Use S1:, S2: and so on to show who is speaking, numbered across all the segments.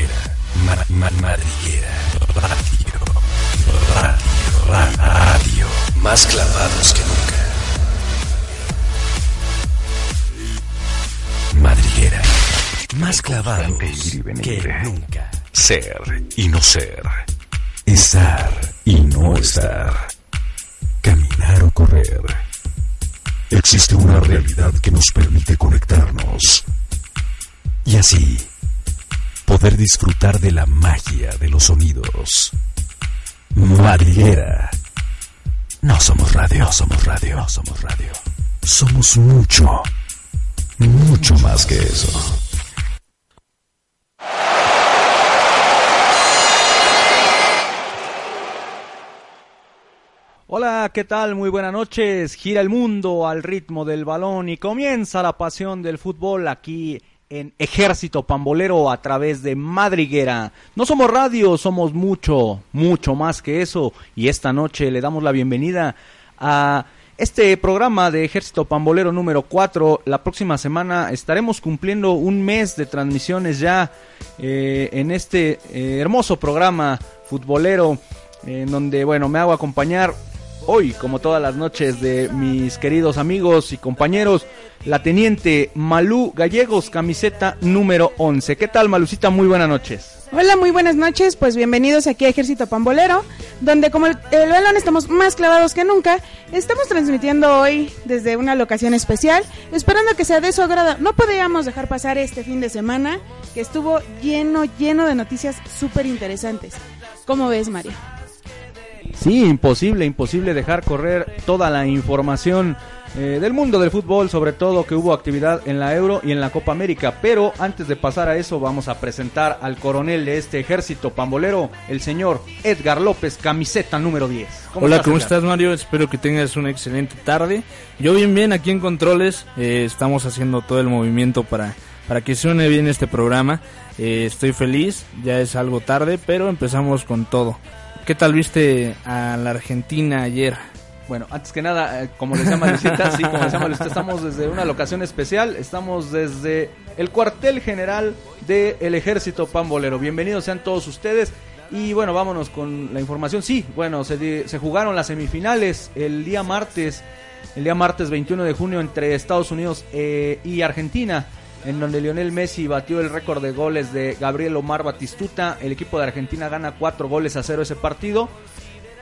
S1: Madriguera. Ma- ma- madriguera. Radio. Radio. Radio. Más clavados que nunca. Madriguera. Más clavados que nunca. Ser y no ser. Estar y no estar. Caminar o correr. Existe una realidad que nos permite conectarnos. Y así, poder disfrutar de la magia de los sonidos. Madriguera. No somos radio, somos radio, somos radio. Somos mucho, mucho más que eso.
S2: Hola, ¿qué tal? Muy buenas noches. Gira el mundo al ritmo del balón y comienza la pasión del fútbol aquí en Ejército Pambolero a través de Madriguera. No somos radio, somos mucho, mucho más que eso. Y esta noche le damos la bienvenida a este programa de Ejército Pambolero número 4. La próxima semana estaremos cumpliendo un mes de transmisiones ya eh, en este eh, hermoso programa futbolero en donde, bueno, me hago acompañar hoy, como todas las noches, de mis queridos amigos y compañeros, la teniente Malú Gallegos, camiseta número 11. ¿Qué tal, Malucita? Muy buenas noches.
S3: Hola, muy buenas noches. Pues bienvenidos aquí a Ejército Pambolero, donde como el, balón estamos más clavados que nunca, estamos transmitiendo hoy desde una locación especial, esperando que sea de su agrado. No podíamos dejar pasar este fin de semana, que estuvo lleno, lleno de noticias súper interesantes. ¿Cómo ves, Mario?
S2: Sí, imposible, imposible dejar correr toda la información eh, del mundo del fútbol, sobre todo que hubo actividad en la Euro y en la Copa América. Pero antes de pasar a eso, vamos a presentar al coronel de este ejército pambolero, el señor Edgar López, camiseta número 10.
S4: Hola, ¿cómo
S2: Edgar?
S4: estás Mario? Espero que tengas una excelente tarde. Yo bien, bien, aquí en Controles eh, estamos haciendo todo el movimiento para, para que suene bien este programa. Eh, estoy feliz, ya es algo tarde, pero empezamos con todo. ¿Qué tal viste a la Argentina ayer?
S2: Bueno, antes que nada, eh, como les llama Lucita, sí, como les llama Lucita, estamos desde una locación especial, estamos desde el cuartel general del ejército pambolero. Bienvenidos sean todos ustedes. Y bueno, vámonos con la información. Sí, bueno, se, se jugaron las semifinales el día martes, el día martes 21 de junio entre Estados Unidos eh, y Argentina, en donde Lionel Messi batió el récord de goles de Gabriel Omar Batistuta. El equipo de Argentina gana cuatro goles a cero ese partido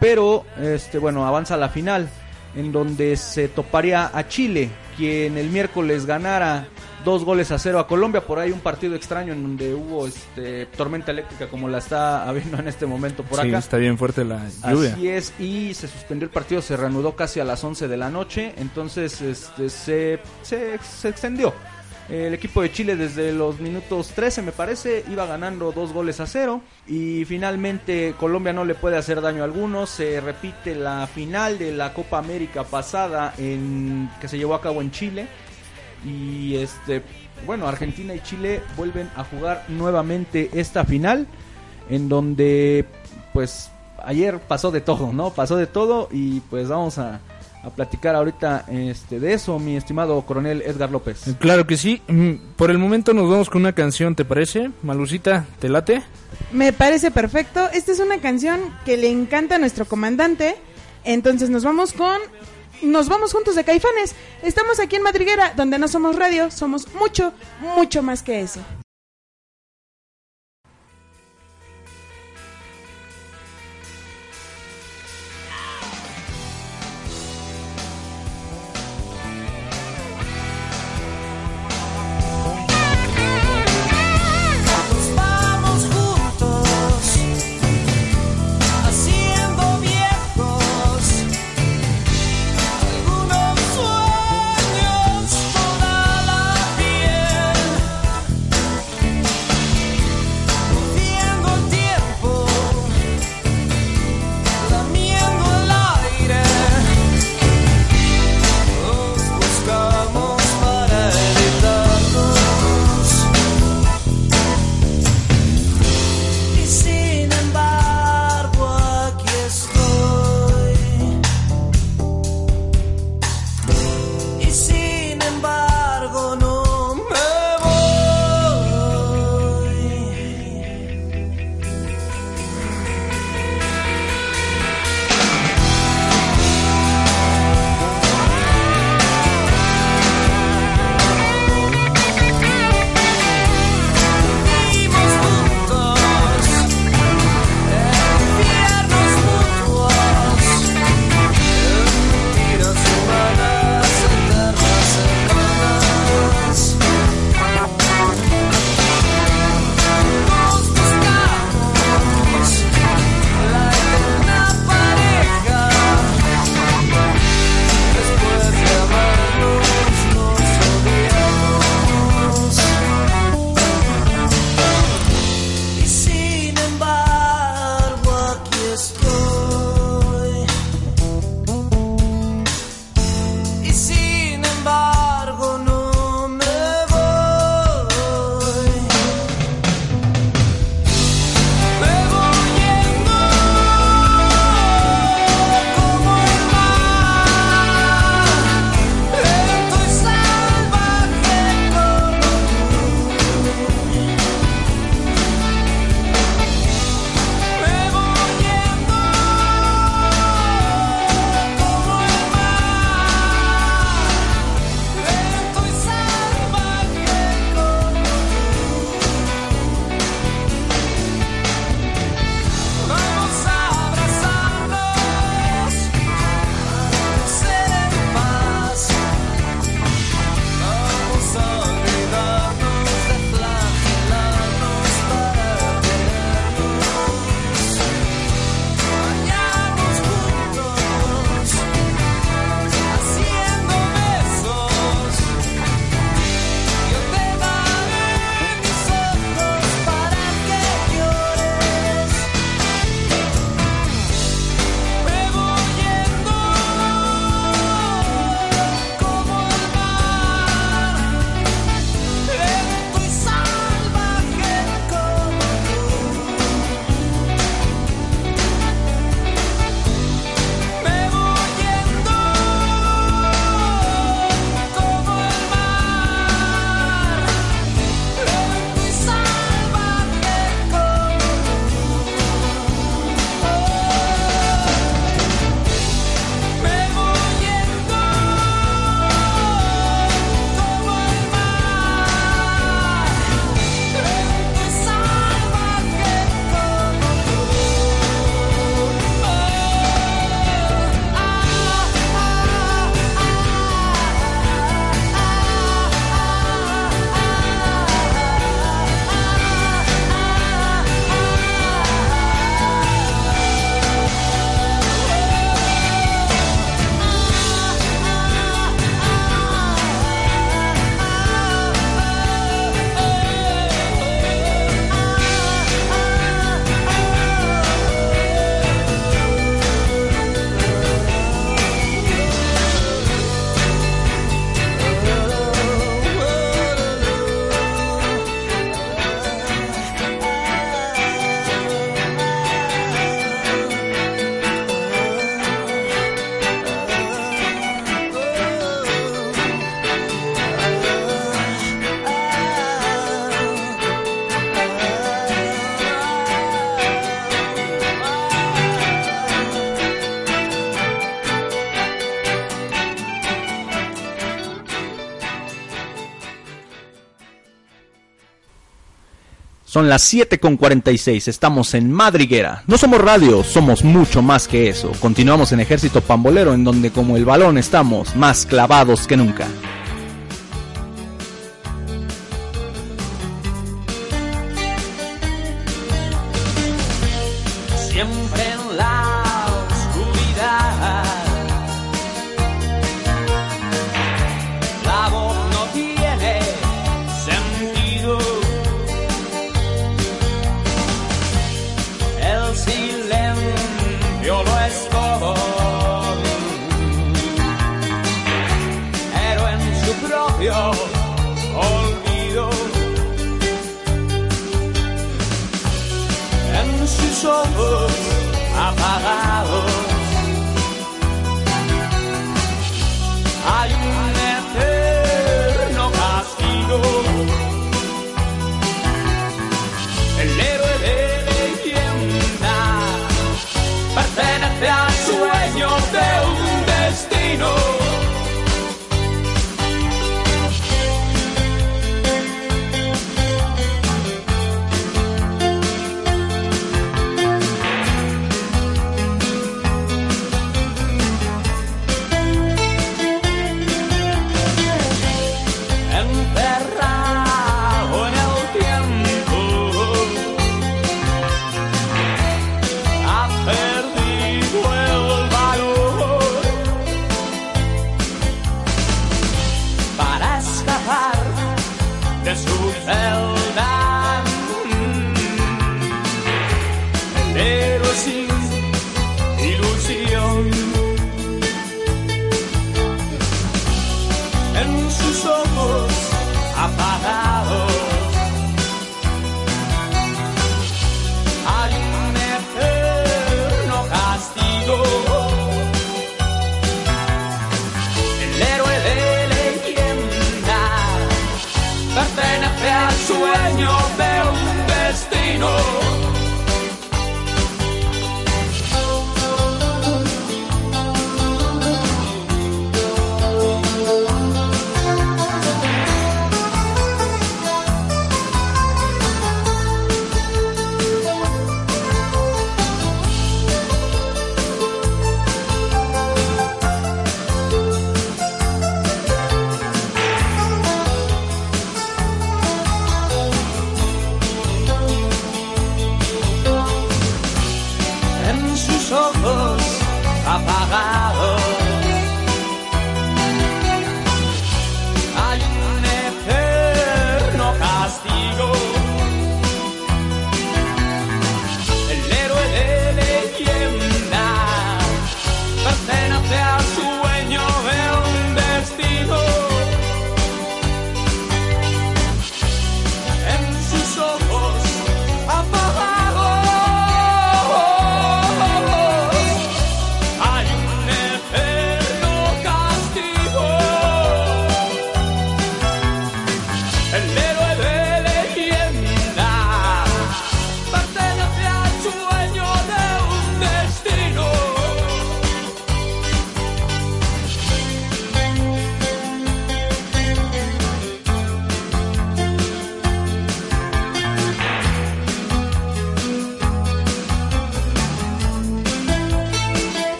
S2: pero este bueno avanza a la final en donde se toparía a Chile quien el miércoles ganara dos goles a cero a Colombia por ahí un partido extraño en donde hubo este tormenta eléctrica como la está habiendo en este momento por
S4: sí,
S2: acá
S4: está bien fuerte la lluvia.
S2: Así es, y se suspendió el partido, se reanudó casi a las 11 de la noche, entonces este, se, se, se extendió. El equipo de Chile desde los minutos 13 me parece iba ganando dos goles a cero y finalmente Colombia no le puede hacer daño alguno. Se repite la final de la Copa América pasada en, que se llevó a cabo en Chile y este bueno Argentina y Chile vuelven a jugar nuevamente esta final en donde pues ayer pasó de todo, ¿no? Pasó de todo y pues vamos a, a platicar ahorita este de eso, mi estimado coronel Edgar López.
S4: Claro que sí. Mm, Por el momento nos vamos con una canción, ¿te parece? Malucita, ¿te late?
S3: Me parece perfecto. Esta es una canción que le encanta a nuestro comandante. Entonces nos vamos con... Nos vamos juntos de Caifanes. Estamos aquí en Madriguera, donde no somos radio, somos mucho, mucho más que eso.
S5: Son las 7 con 46, estamos en Madriguera. No somos radio, somos mucho más que eso. Continuamos en Ejército Pambolero, en donde como el balón estamos más clavados que nunca.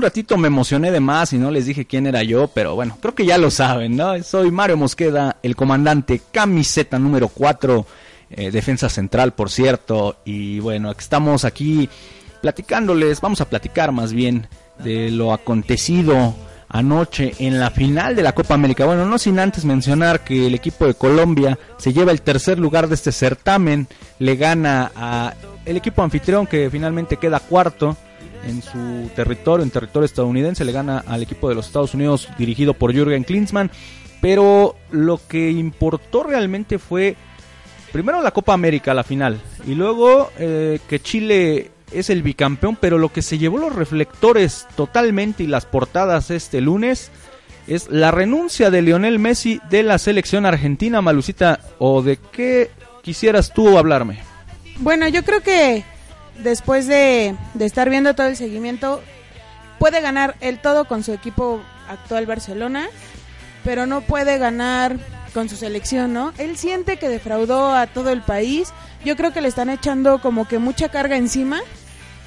S2: Un
S5: ratito me emocioné de más y no les dije quién era yo, pero bueno, creo que ya lo saben, ¿no? Soy Mario Mosqueda, el comandante, camiseta número 4, eh, defensa central, por cierto, y bueno, estamos aquí platicándoles, vamos a platicar más bien de lo acontecido anoche en la final de la Copa América. Bueno, no sin antes mencionar que el equipo de Colombia se lleva el tercer lugar de este certamen, le gana a el equipo anfitrión que finalmente queda cuarto en su territorio, en territorio estadounidense, le gana al equipo de los Estados Unidos dirigido por Jürgen Klinsmann, pero lo que importó realmente fue primero la Copa América, la final, y luego eh, que Chile es el bicampeón, pero lo que se llevó los reflectores totalmente y las portadas este lunes
S2: es la renuncia de Lionel Messi de la selección argentina, Malucita, o de qué quisieras tú hablarme.
S3: Bueno, yo creo que después de, de estar viendo todo el seguimiento, puede ganar el todo con su equipo actual Barcelona, pero no puede ganar con su selección, ¿no? Él siente que defraudó a todo el país. Yo creo que le están echando como que mucha carga encima.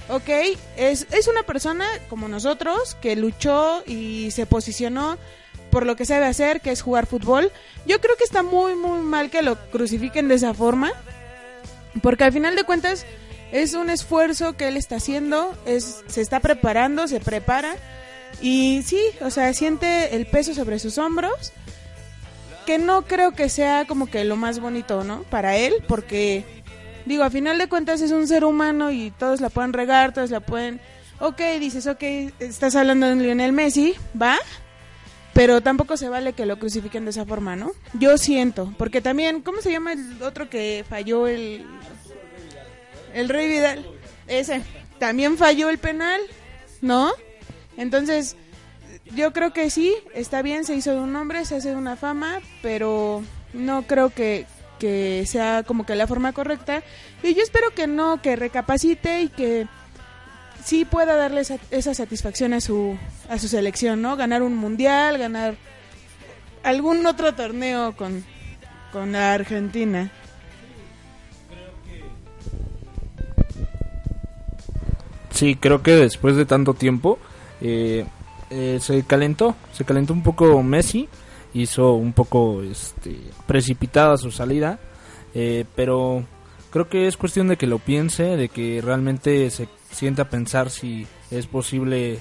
S3: Ok, es, es una persona como nosotros que luchó y se posicionó por lo que sabe hacer, que es jugar fútbol. Yo creo que está muy, muy mal que lo crucifiquen de esa forma. Porque al final de cuentas es un esfuerzo que él está haciendo, es, se está preparando, se prepara. Y sí, o sea, siente el peso sobre sus hombros que no creo que sea como que lo más bonito, ¿no? Para él, porque digo, a final de cuentas es un ser humano y todos la pueden regar, todos la pueden... Ok, dices, ok, estás hablando de Lionel Messi, va, pero tampoco se vale que lo crucifiquen de esa forma, ¿no? Yo siento, porque también, ¿cómo se llama el otro que falló el... El Rey Vidal? Ese, también falló el penal, ¿no? Entonces, yo creo que sí, está bien, se hizo de un nombre, se hace de una fama, pero no creo que, que sea como que la forma correcta. Y yo espero que no, que recapacite y que sí pueda darle esa, esa satisfacción a su, a su selección, ¿no? Ganar un mundial, ganar algún otro torneo con, con la Argentina.
S4: Sí, creo que después de tanto tiempo eh, eh, se calentó, se calentó un poco Messi, hizo un poco este, precipitada su salida, eh, pero creo que es cuestión de que lo piense, de que realmente se sienta a pensar si es posible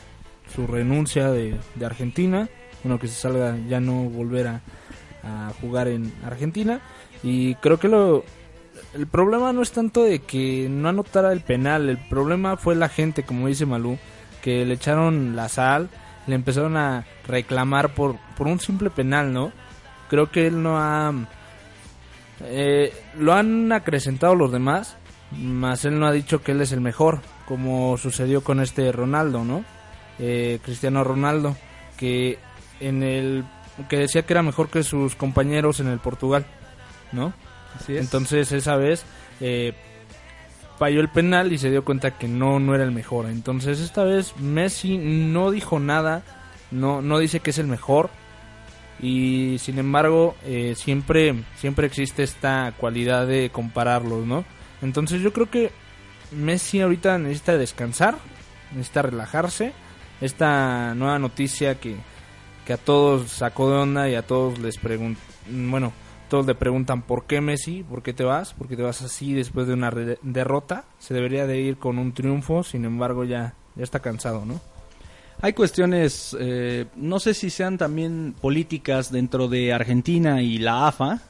S4: su renuncia de, de Argentina, bueno que se salga ya no volver a, a jugar en Argentina y creo que lo el problema no es tanto de que no anotara el penal, el problema fue la gente, como dice Malú, que le echaron la sal, le empezaron a reclamar por, por un simple penal, ¿no? Creo que él no ha... Eh, lo han acrecentado los demás, más él no ha dicho que él es el mejor, como sucedió con este Ronaldo, ¿no? Eh, Cristiano Ronaldo, que en el que decía que era mejor que sus compañeros en el Portugal, ¿no? Entonces esa vez eh, falló el penal y se dio cuenta que no, no era el mejor. Entonces esta vez Messi no dijo nada, no, no dice que es el mejor. Y sin embargo, eh, siempre, siempre existe esta cualidad de compararlos, ¿no? Entonces yo creo que Messi ahorita necesita descansar, necesita relajarse. Esta nueva noticia que, que a todos sacó de onda y a todos les preguntan, bueno, todos le preguntan por qué Messi, por qué te vas, por qué te vas así después de una re- derrota. Se debería de ir con un triunfo, sin embargo ya, ya está cansado, ¿no?
S2: Hay cuestiones, eh, no sé si sean también políticas dentro de Argentina y la AFA,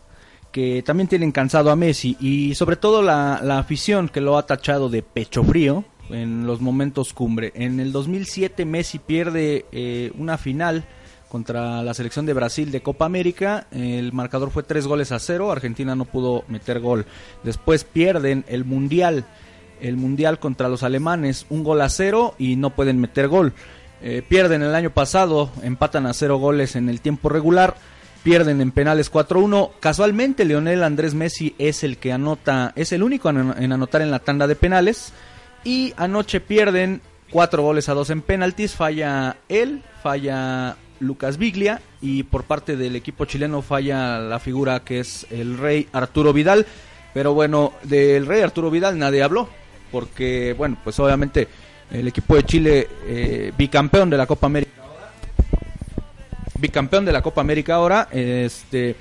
S2: que también tienen cansado a Messi y sobre todo la, la afición que lo ha tachado de pecho frío en los momentos cumbre. En el 2007 Messi pierde eh, una final contra la selección de Brasil de Copa América. El marcador fue tres goles a cero. Argentina no pudo meter gol. Después pierden el Mundial. El Mundial contra los alemanes. Un gol a cero y no pueden meter gol. Eh, pierden el año pasado. Empatan a cero goles en el tiempo regular. Pierden en penales 4-1. Casualmente Leonel Andrés Messi es el que anota. Es el único en, anotar en la tanda de penales. Y anoche pierden cuatro goles a dos en penaltis. Falla él. Falla Lucas Biglia y por parte del equipo chileno falla la figura que es el rey Arturo Vidal. Pero bueno, del rey Arturo Vidal nadie habló porque, bueno, pues obviamente el equipo de Chile, eh, bicampeón de la Copa América bicampeón de la Copa América ahora, este,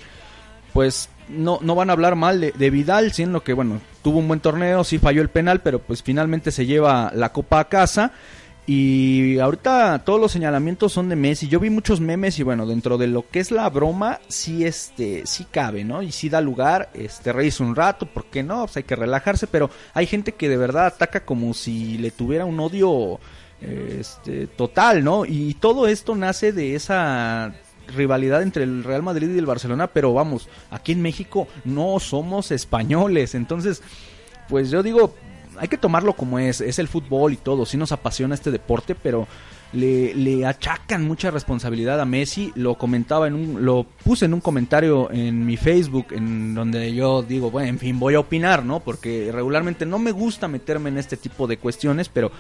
S2: pues no, no van a hablar mal de, Vidal, siendo que, bueno, tuvo un buen torneo, sí falló el penal, pero pues finalmente se lleva la Copa a casa. Y ahorita todos los señalamientos son de Messi. Yo vi muchos memes y bueno, dentro de lo que es la broma, sí este, sí cabe, ¿no? Y sí da lugar, este, reírse un rato, ¿por qué no? Pues hay que relajarse, pero hay gente que de verdad ataca como si le tuviera un odio este, total, ¿no? Y todo esto nace de esa rivalidad entre el Real Madrid y el Barcelona, pero vamos, aquí en México no somos españoles, entonces, pues yo digo, hay que tomarlo como es, es el fútbol y todo, sí nos apasiona este deporte, pero le, le achacan mucha responsabilidad a Messi. Lo comentaba en un, lo puse en un comentario en mi Facebook, en donde yo digo, bueno, en fin, voy a opinar, ¿no? Porque regularmente no me gusta meterme en este tipo de cuestiones, pero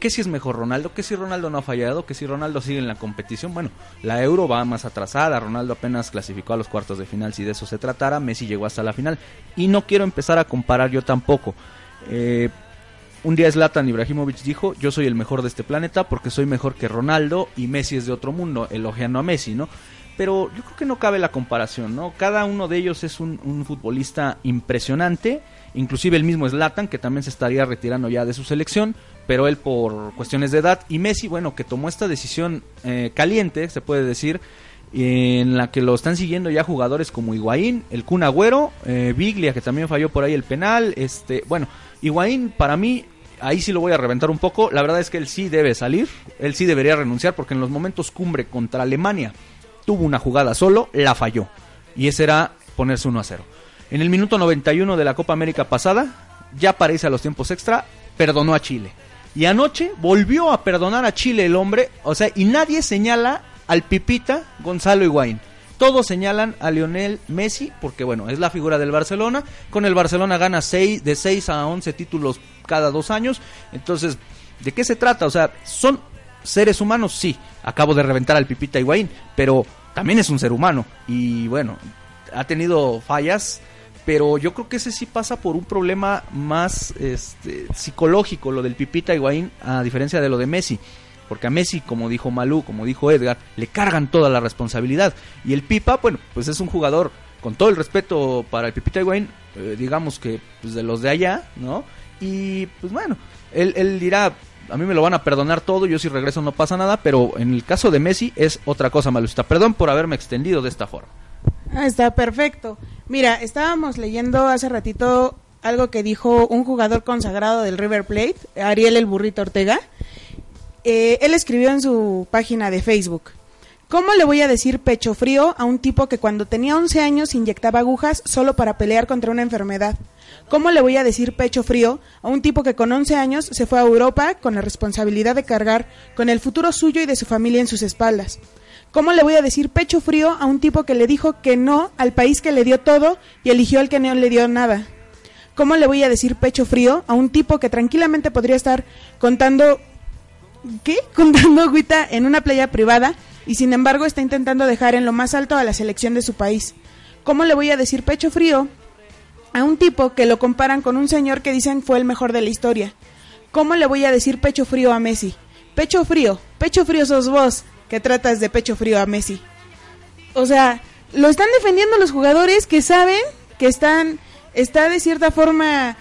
S2: ¿qué si es mejor Ronaldo? ¿Qué si Ronaldo no ha fallado? ¿Qué si Ronaldo sigue en la competición? Bueno, la Euro va más atrasada, Ronaldo apenas clasificó a los cuartos de final, si de eso se tratara, Messi llegó hasta la final. Y no quiero empezar a comparar yo tampoco. Eh, un día Zlatan Ibrahimovic dijo, yo soy el mejor de este planeta porque soy mejor que Ronaldo y Messi es de otro mundo, elogiando a Messi, ¿no? Pero yo creo que no cabe la comparación, ¿no? Cada uno de ellos es un, futbolista impresionante, inclusive el mismo Zlatan, que también se estaría retirando ya de su selección, pero él por cuestiones de edad, y Messi, bueno, que tomó esta decisión eh, caliente, se puede decir, en la que lo están siguiendo ya jugadores como Higuaín, el Kun Agüero, eh, Biglia, que también falló por ahí el penal, este, bueno, Higuaín para mí ahí sí lo voy a reventar un poco. La verdad es que él sí debe salir, él sí debería renunciar porque en los momentos cumbre contra Alemania tuvo una jugada solo, la falló. Y ese era ponerse 1 a 0. En el minuto 91 de la Copa América pasada, ya para irse a los tiempos extra, perdonó a Chile. Y anoche volvió a perdonar a Chile el hombre, o sea, y nadie señala al Pipita Gonzalo Higuaín. Todos señalan a Lionel Messi porque, bueno, es la figura del Barcelona. Con el Barcelona gana seis, de 6 a 11 títulos cada dos años. Entonces, ¿de qué se trata? O sea, ¿son seres humanos? Sí. Acabo de reventar al Pipita Higuaín, pero también es un ser humano. Y bueno, ha tenido fallas, pero yo creo que ese sí pasa por un problema más este, psicológico, lo del Pipita Higuaín, a diferencia de lo de Messi. Porque a Messi, como dijo Malú, como dijo Edgar, le cargan toda la responsabilidad. Y el Pipa, bueno, pues es un jugador, con todo el respeto para el Pipita Higuaín, eh, digamos que pues de los de allá, ¿no? Y pues bueno, él, él dirá, a mí me lo van a perdonar todo, yo si regreso no pasa nada, pero en el caso de Messi es otra cosa malusta. Perdón por haberme extendido de esta forma.
S3: Ah, está perfecto. Mira, estábamos leyendo hace ratito algo que dijo un jugador consagrado del River Plate, Ariel el Burrito Ortega. Eh, él escribió en su página de Facebook, ¿cómo le voy a decir pecho frío a un tipo que cuando tenía 11 años inyectaba agujas solo para pelear contra una enfermedad? ¿Cómo le voy a decir pecho frío a un tipo que con 11 años se fue a Europa con la responsabilidad de cargar con el futuro suyo y de su familia en sus espaldas? ¿Cómo le voy a decir pecho frío a un tipo que le dijo que no al país que le dio todo y eligió al que no le dio nada? ¿Cómo le voy a decir pecho frío a un tipo que tranquilamente podría estar contando ¿qué? Contando agüita en una playa privada y sin embargo está intentando dejar en lo más alto a la selección de su país. ¿Cómo le voy a decir pecho frío a un tipo que lo comparan con un señor que dicen fue el mejor de la historia? ¿Cómo le voy a decir pecho frío a Messi? Pecho frío, pecho frío sos vos que tratas de pecho frío a Messi. O sea, lo están defendiendo los jugadores que saben que están, está de cierta forma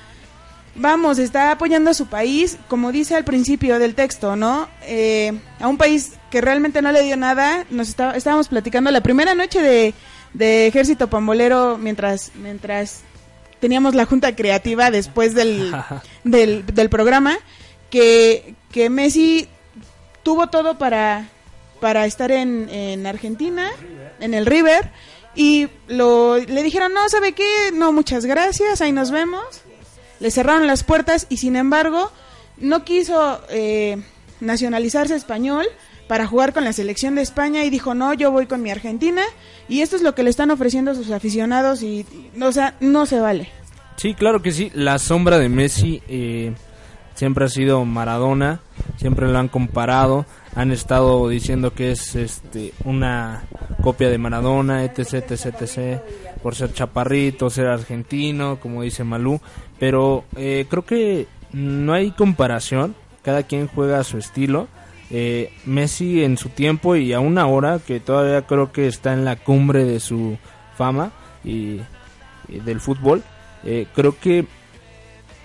S3: vamos, está apoyando a su país, como dice al principio del texto, ¿no? Eh, a un país que realmente no le dio nada. Nos está, estábamos platicando la primera noche de, de Ejército Pambolero mientras, mientras teníamos la junta creativa después del, del, del programa, que, que Messi tuvo todo para, para estar en, en Argentina, en el River, y lo, le dijeron, no, ¿sabe qué? No, muchas gracias, ahí nos vemos le cerraron las puertas y sin embargo no quiso eh, nacionalizarse español para jugar con la selección de España y dijo no yo voy con mi Argentina y esto es lo que le están ofreciendo sus aficionados y o sea no se vale
S4: sí claro que sí. La sombra de Messi eh, siempre ha sido Maradona siempre lo han comparado han estado diciendo que es este una copia de Maradona etc etc etc por ser chaparrito ser argentino como dice Malú pero eh, creo que no hay comparación, cada quien juega a su estilo. Eh, Messi en su tiempo y aún ahora, que todavía creo que está en la cumbre de su fama y, del fútbol, eh, creo que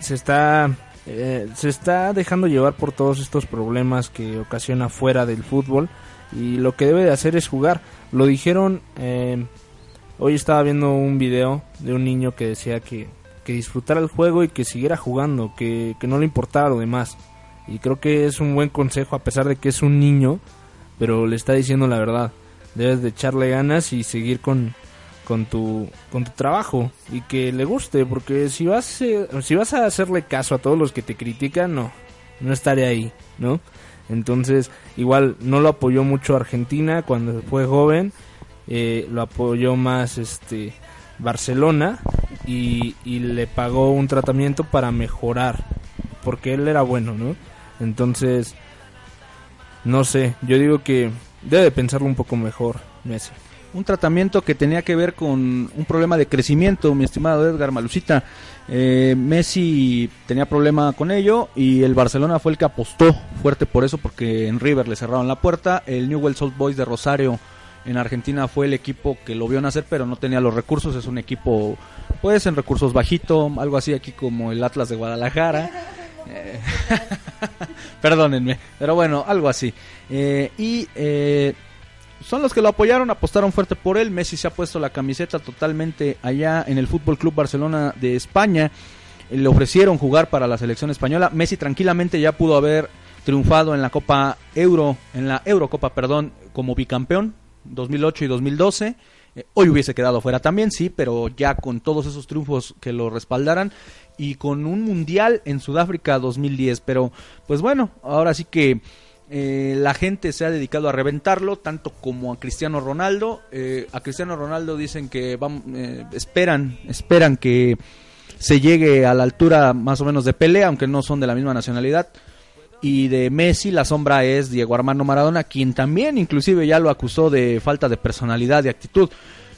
S4: se está se está dejando llevar por todos estos problemas que ocasiona fuera del fútbol y lo que debe de hacer es jugar. Lo dijeron, hoy estaba viendo un video de un niño que decía que que disfrutara el juego y que siguiera jugando, que, no le importara lo demás. Y creo que es un buen consejo a pesar de que es un niño, pero le está diciendo la verdad. Debes de echarle ganas y seguir con, con, tu, con tu trabajo y que le guste, porque si vas, si vas a hacerle caso a todos los que te critican, no, no estaré ahí, ¿no? Entonces, igual no lo apoyó mucho Argentina cuando fue joven, eh, lo apoyó más este Barcelona y, y le pagó un tratamiento para mejorar, porque él era bueno, ¿no? Entonces, no sé, yo digo que debe pensarlo un poco mejor Messi.
S2: Un tratamiento que tenía que ver con un problema de crecimiento, mi estimado Edgar Malucita. Eh, Messi tenía problema con ello y el Barcelona fue el que apostó fuerte por eso porque en River le cerraron la puerta. El Newell's Old Boys de Rosario en Argentina fue el equipo que lo vio nacer pero no tenía los recursos. Es un equipo pues en recursos bajito, algo así aquí como el Atlas de Guadalajara. Eh, perdónenme, pero bueno, algo así. Eh, y eh, son los que lo apoyaron, apostaron fuerte por él. Messi se ha puesto la camiseta totalmente allá en el Fútbol Club Barcelona de España. Le ofrecieron jugar para la selección española. Messi tranquilamente ya pudo haber triunfado en la Copa Euro, en la Eurocopa, perdón, como bicampeón 2008 y 2012. Eh, hoy hubiese quedado fuera también, sí, pero ya con todos esos triunfos que lo respaldaran y con un mundial en Sudáfrica 2010. Pero, pues bueno, ahora sí que eh, la gente se ha dedicado a reventarlo, tanto como a Cristiano Ronaldo. Eh, a Cristiano Ronaldo dicen que van, eh, esperan, esperan que se llegue a la altura más o menos de Pelé, aunque no son de la misma nacionalidad. Y de Messi la sombra es Diego Armando Maradona, quien también inclusive ya lo acusó de falta de personalidad y actitud.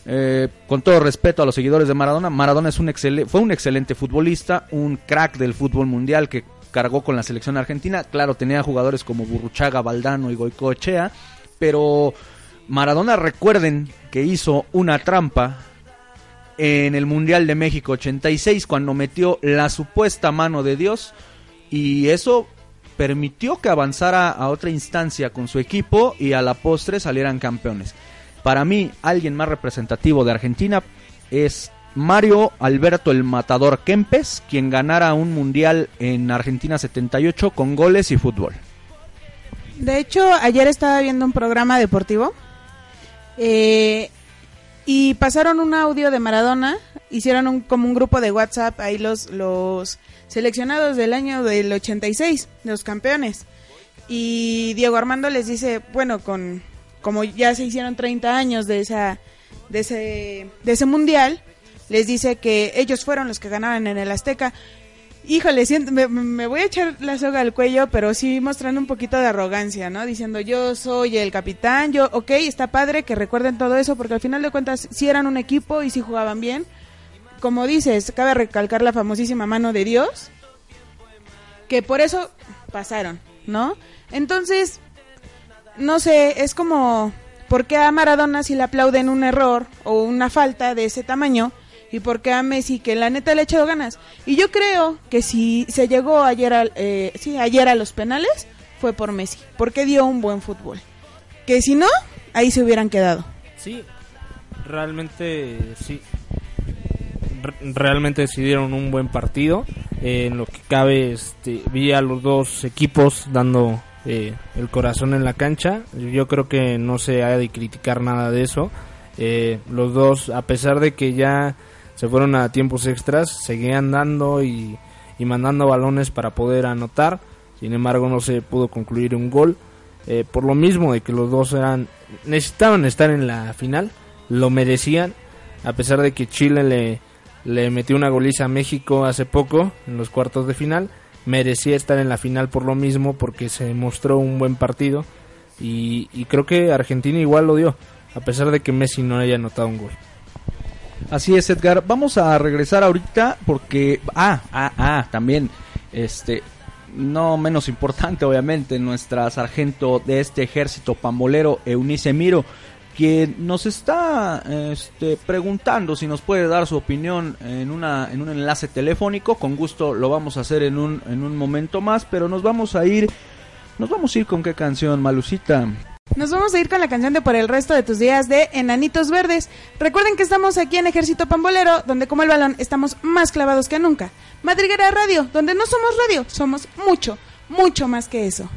S2: Eh, con todo respeto a los seguidores de Maradona, Maradona es un fue un excelente futbolista, un crack del fútbol mundial que cargó con la selección argentina. Claro, tenía jugadores como Burruchaga, Valdano y Goicoechea, pero Maradona recuerden que hizo una trampa en el Mundial de México 86 cuando metió la supuesta mano de Dios y eso permitió que avanzara a otra instancia con su equipo y a la postre salieran campeones. Para mí, alguien más representativo de Argentina es Mario Alberto el Matador Kempes, quien ganara un mundial en Argentina 78 con goles y fútbol.
S3: De hecho, ayer estaba viendo un programa deportivo eh, y pasaron un audio de Maradona, hicieron un, como un grupo de WhatsApp ahí los, los seleccionados del año del 86, los campeones. Y Diego Armando les dice, bueno, con como ya se hicieron 30 años de esa de ese de ese mundial, les dice que ellos fueron los que ganaron en el Azteca. Híjole, siento, me, voy a echar la soga al cuello, pero sí mostrando un poquito de arrogancia, ¿no? Diciendo, yo soy el capitán, yo, ok, está padre que recuerden todo eso, porque al final de cuentas sí eran un equipo y sí jugaban bien. Como dices, cabe recalcar la famosísima mano de Dios, que por eso pasaron, ¿no? Entonces, no sé, es como, ¿por qué a Maradona si le aplauden un error o una falta de ese tamaño? ¿Y por qué a Messi que la neta le ha echado ganas? Y yo creo que si se llegó ayer a, eh, sí, ayer a los penales fue por Messi, porque dio un buen fútbol. Que si no, ahí se hubieran quedado.
S4: Sí, realmente sí. realmente decidieron un buen partido. en lo que cabe, este, vi a los dos equipos dando eh, el corazón en la cancha. Yo creo que no se ha de criticar nada de eso. Eh, los dos, a pesar de que ya se fueron a tiempos extras, seguían dando y, mandando balones para poder anotar. Sin embargo, no se pudo concluir un gol. Eh, por lo mismo de que los dos eran necesitaban estar en la final, lo merecían. A pesar de que Chile le, le metió una goliza a México hace poco en los cuartos de final merecía estar en la final por lo mismo, porque se mostró un buen partido. Y, creo que Argentina igual lo dio, a pesar de que Messi no haya anotado un gol.
S2: Así es, Edgar. Vamos a regresar ahorita porque. Ah, ah, ah, también. Este. No menos importante, obviamente, nuestra sargento de este ejército pambolero, Eunice Miro, quien nos está este, preguntando si nos puede dar su opinión en, una, en un enlace telefónico. Con gusto lo vamos a hacer en un, en un momento más, pero nos vamos a ir. Nos vamos a ir con qué canción, Malucita.
S3: Nos vamos a ir con la canción de Por el resto de tus días de Enanitos Verdes. Recuerden que estamos aquí en Ejército Pambolero, donde como el balón estamos más clavados que nunca. Madriguera Radio, donde no somos radio, somos mucho, mucho más que eso.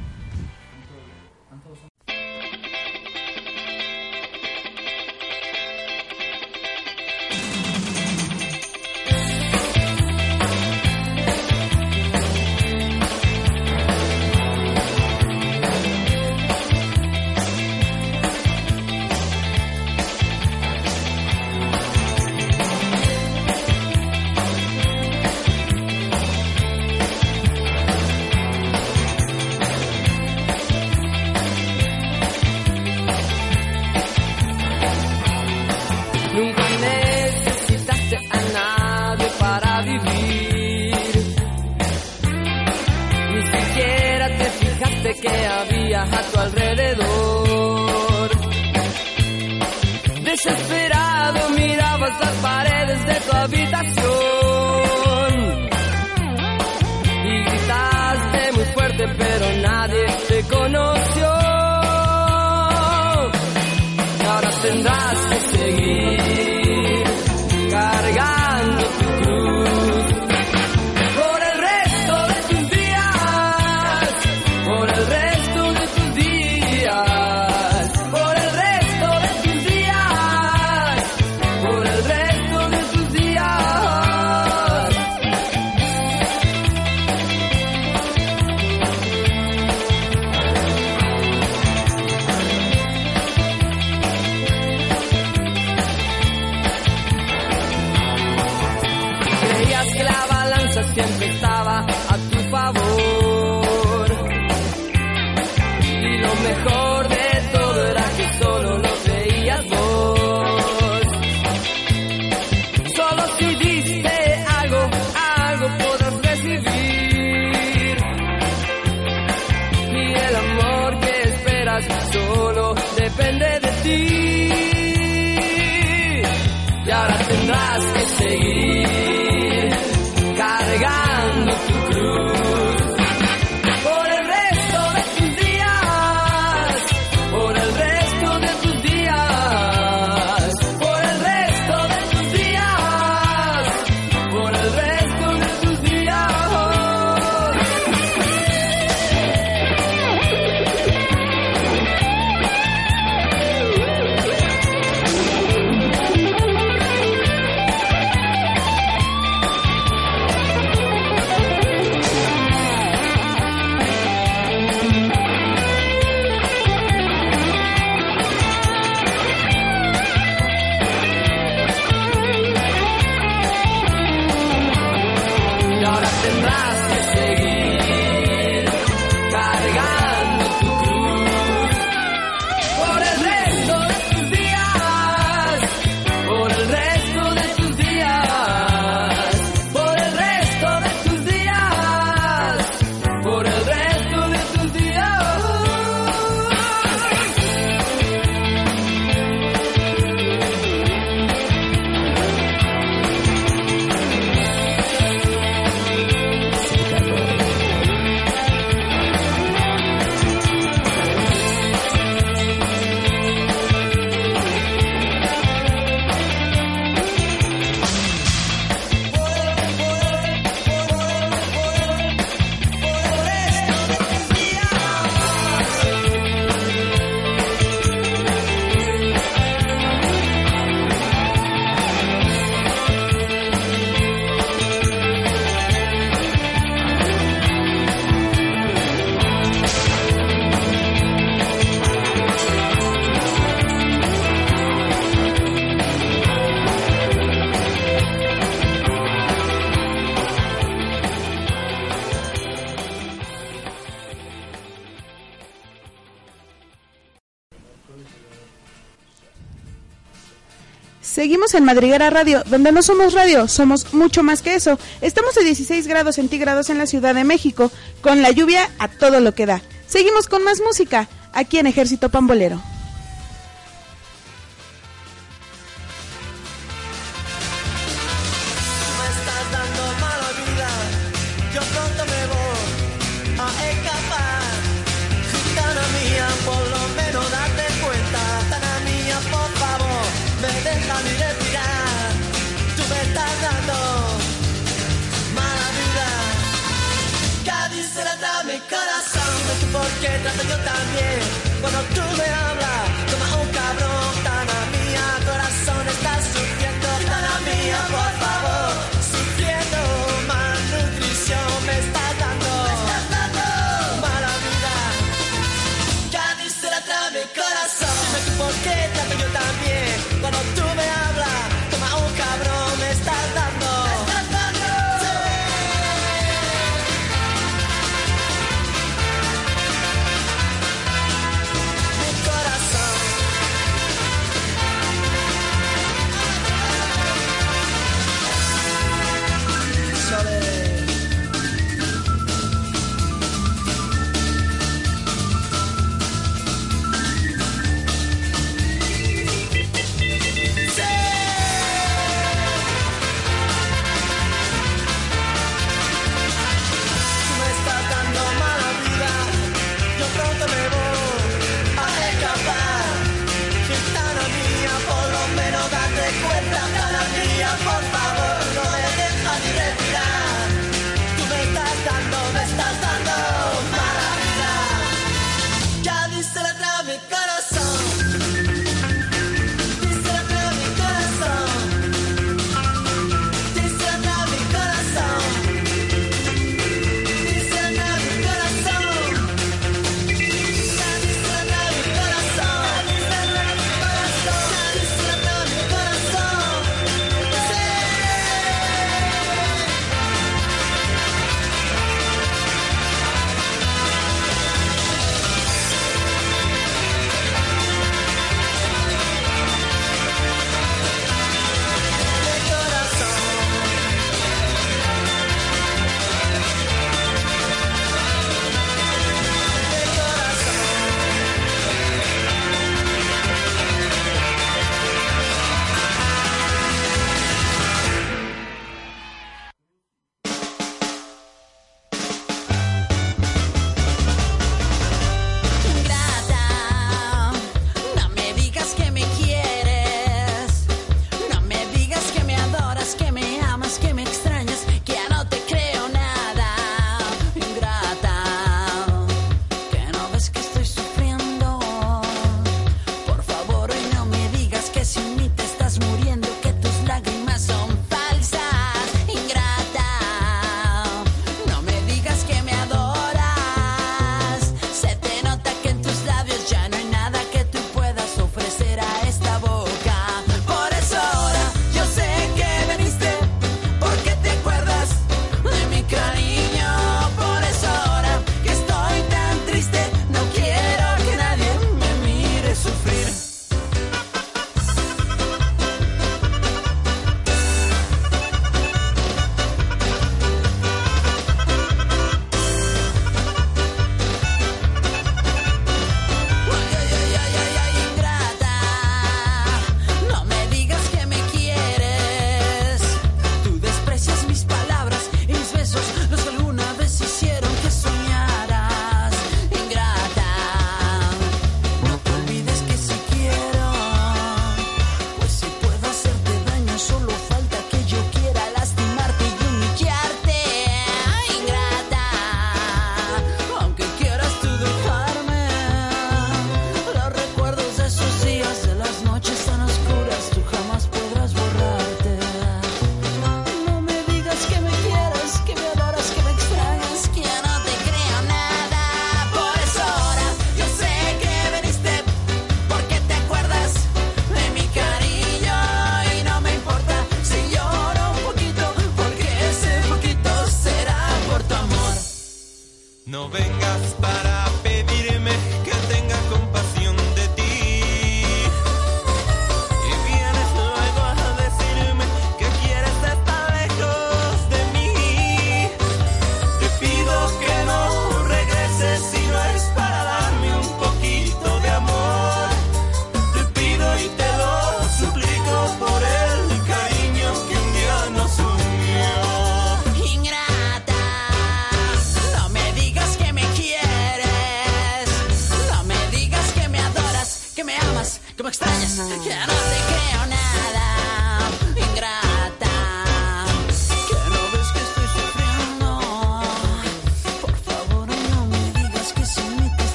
S6: En Madriguera Radio, donde no somos radio, somos mucho más que eso. Estamos a 16 grados centígrados en la Ciudad de México, con la lluvia a todo lo que da. Seguimos con más música, aquí en Ejército Pambolero.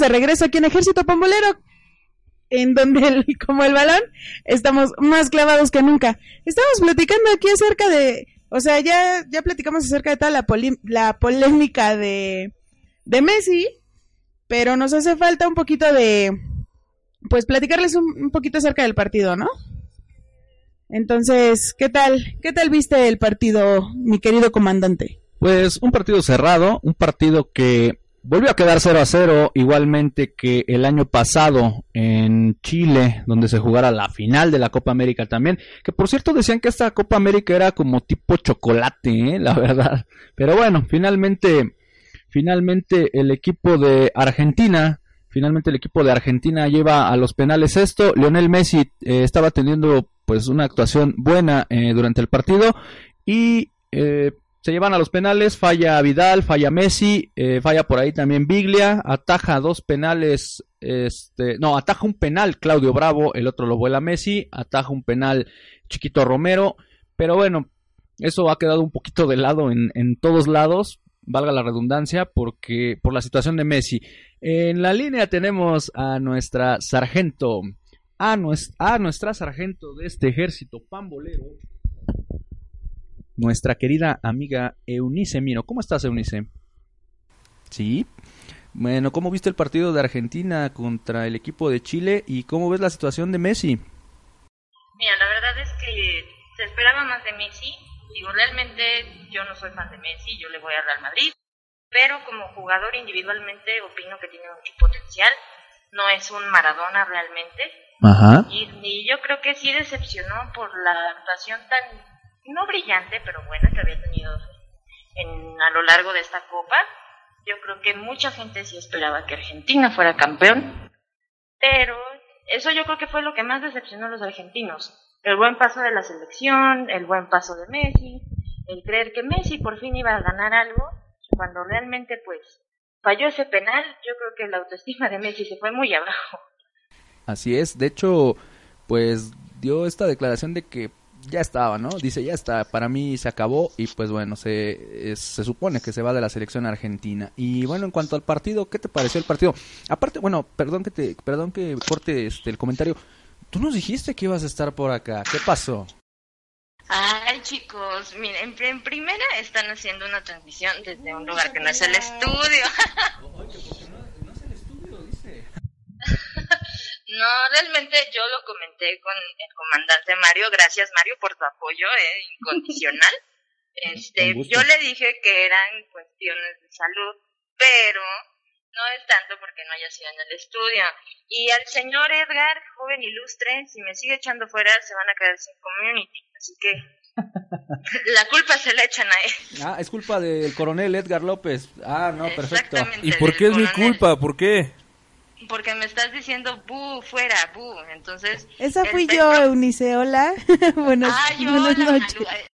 S3: De regreso aquí en Ejército Pambolero, en donde, como el balón, estamos más clavados que nunca. Estamos platicando aquí acerca de, o sea, ya, ya platicamos acerca de toda la, poli- la polémica de, de Messi, pero nos hace falta un poquito de, pues platicarles un poquito acerca del partido, ¿no? Entonces, ¿qué tal? ¿Qué tal viste el partido, mi querido comandante?
S2: Pues un partido cerrado, un partido que volvió a quedar 0 a 0, igualmente que el año pasado en Chile, donde se jugara la final de la Copa América también, que por cierto decían que esta Copa América era como tipo chocolate, ¿eh? la verdad. Pero bueno, finalmente, finalmente el equipo de Argentina, finalmente el equipo de Argentina lleva a los penales esto. Lionel Messi eh, estaba teniendo pues una actuación buena eh, durante el partido y eh, se llevan a los penales, falla Vidal, falla Messi, eh, falla por ahí también Biglia, ataja dos penales, este, no, ataja un penal Claudio Bravo, el otro lo vuela Messi, ataja un penal Chiquito Romero, pero bueno, eso ha quedado un poquito de lado en, en todos lados, valga la redundancia, porque por la situación de Messi. En la línea tenemos a nuestra sargento, a, nues- a nuestra sargento de este ejército pambolero, nuestra querida amiga Eunice Miro. ¿Cómo estás, Eunice? Sí. Bueno, ¿cómo viste el partido de Argentina contra el equipo de Chile y cómo ves la situación de Messi?
S7: Mira, la verdad es que se esperaba más de Messi. Digo, realmente yo no soy fan de Messi, yo le voy a Real Madrid, pero como jugador individualmente opino que tiene mucho potencial. No es un Maradona realmente.
S2: Ajá.
S7: Y, y yo creo que sí decepcionó por la actuación tan, no brillante, pero buena que había tenido en, a lo largo de esta copa. Yo creo que mucha gente sí esperaba que Argentina fuera campeón, pero eso yo creo que fue lo que más decepcionó a los argentinos. El buen paso de la selección, el buen paso de Messi, el creer que Messi por fin iba a ganar algo, cuando realmente pues falló ese penal, yo creo que la autoestima de Messi se fue muy abajo.
S2: Así es, de hecho, pues dio esta declaración de que ya estaba, ¿no? Dice, ya está, para mí se acabó y pues bueno, se, es- se supone que se va de la selección argentina. Y bueno, en cuanto al partido, ¿qué te pareció el partido? Aparte, bueno, perdón que te, perdón que corte este, el comentario. Tú nos dijiste que ibas a estar por acá, ¿qué pasó?
S7: Ay, chicos, miren, en, en primera están haciendo una transmisión desde un lugar que no es el estudio. No, realmente yo lo comenté con el comandante Mario. Gracias, Mario, por tu apoyo eh, incondicional. Este, yo le dije que eran cuestiones de salud, pero no es tanto porque no haya sido en el estudio. Y al señor Edgar, joven ilustre, si me sigue echando fuera, se van a quedar sin community. Así que la culpa se la echan a él.
S2: Ah, es culpa del coronel Edgar López. Ah, no, perfecto.
S7: Exactamente,
S4: ¿Y por qué es mi culpa? ¿Por qué?
S7: Porque me estás diciendo bu, fuera, bu. Entonces.
S3: Esa fui
S7: texto-
S3: yo, Eunice, hola. buenas,
S7: Ay,
S3: buenas
S7: hola,
S3: noches.
S7: Malú. Eh,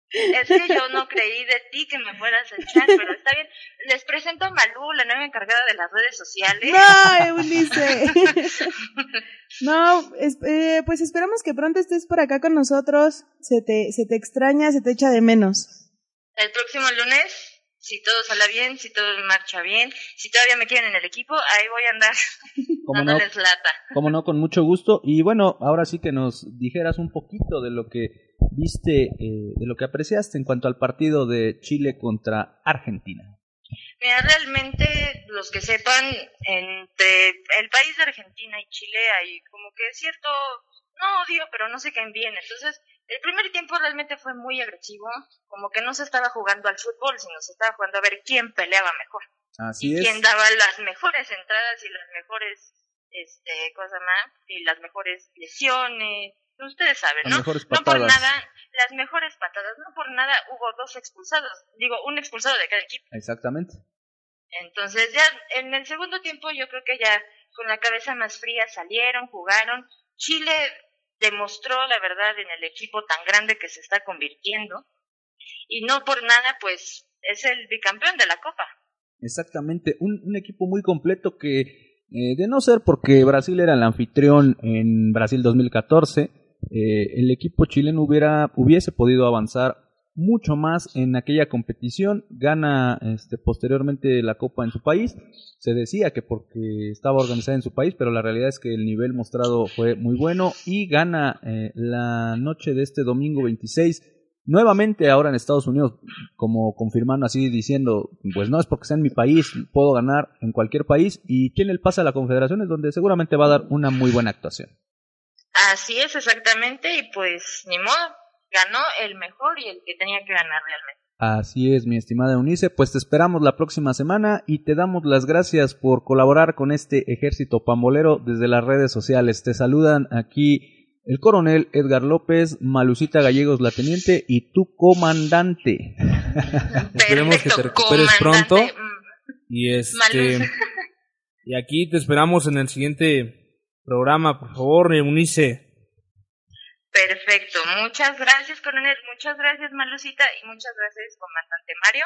S7: Es que yo no creí de ti que me fueras a echar, pero está bien. Les presento a Malú, la nueva encargada de las redes sociales.
S3: No, Eunice. no, es- eh, pues esperamos que pronto estés por acá con nosotros. Se te, se te extraña, se te echa de menos.
S7: El próximo lunes, si todo sale bien, si todo marcha bien, si todavía me quieren en el equipo, ahí voy a andar
S2: ¿Cómo no?
S7: dándoles lata.
S2: Como no, con mucho gusto. Y bueno, ahora sí que nos dijeras un poquito de lo que viste, eh, de lo que apreciaste en cuanto al partido de Chile contra Argentina.
S7: Mira, realmente, los que sepan, entre el país de Argentina y Chile hay como que cierto, no odio, pero no se caen bien. Entonces, el primer tiempo realmente fue muy agresivo, como que no se estaba jugando al fútbol, sino se estaba jugando a ver quién peleaba mejor.
S2: Así
S7: y
S2: es.
S7: quién daba las mejores entradas y las mejores, este, cosa más, y las mejores lesiones. Ustedes saben, ¿no? No por nada, las mejores patadas, no por nada hubo dos expulsados, digo, un expulsado de cada equipo.
S2: Exactamente.
S7: Entonces ya en el segundo tiempo yo creo que ya con la cabeza más fría salieron, jugaron. Chile demostró la verdad en el equipo tan grande que se está convirtiendo y no por nada pues es el bicampeón de la Copa.
S2: Exactamente. Un, un equipo muy completo que, eh, de no ser porque Brasil era el anfitrión en Brasil 2014, eh, el equipo chileno hubiera, hubiese podido avanzar mucho más en aquella competición, gana este, posteriormente la Copa en su país. Se decía que porque estaba organizada en su país, pero la realidad es que el nivel mostrado fue muy bueno y gana eh, la noche de este domingo 26 nuevamente ahora en Estados Unidos, como confirmando así, diciendo, pues no es porque sea en mi país, puedo ganar en cualquier país, y tiene el pase a la Confederación, es donde seguramente va a dar una muy buena actuación.
S7: Así es, exactamente, y pues ni modo, ganó el mejor y el que tenía que ganar realmente.
S2: Así es, mi estimada Eunice, pues te esperamos la próxima semana y te damos las gracias por colaborar con este ejército pambolero desde las redes sociales. Te saludan aquí el coronel Edgar López, Malucita Gallegos la teniente y tu comandante.
S4: Esperemos que te recuperes pronto.
S7: Mm,
S4: Y este
S7: Malus.
S4: y aquí te esperamos en el siguiente programa, por favor, Eunice.
S7: Perfecto, muchas gracias, coronel, muchas gracias, Malucita, y muchas gracias, comandante Mario.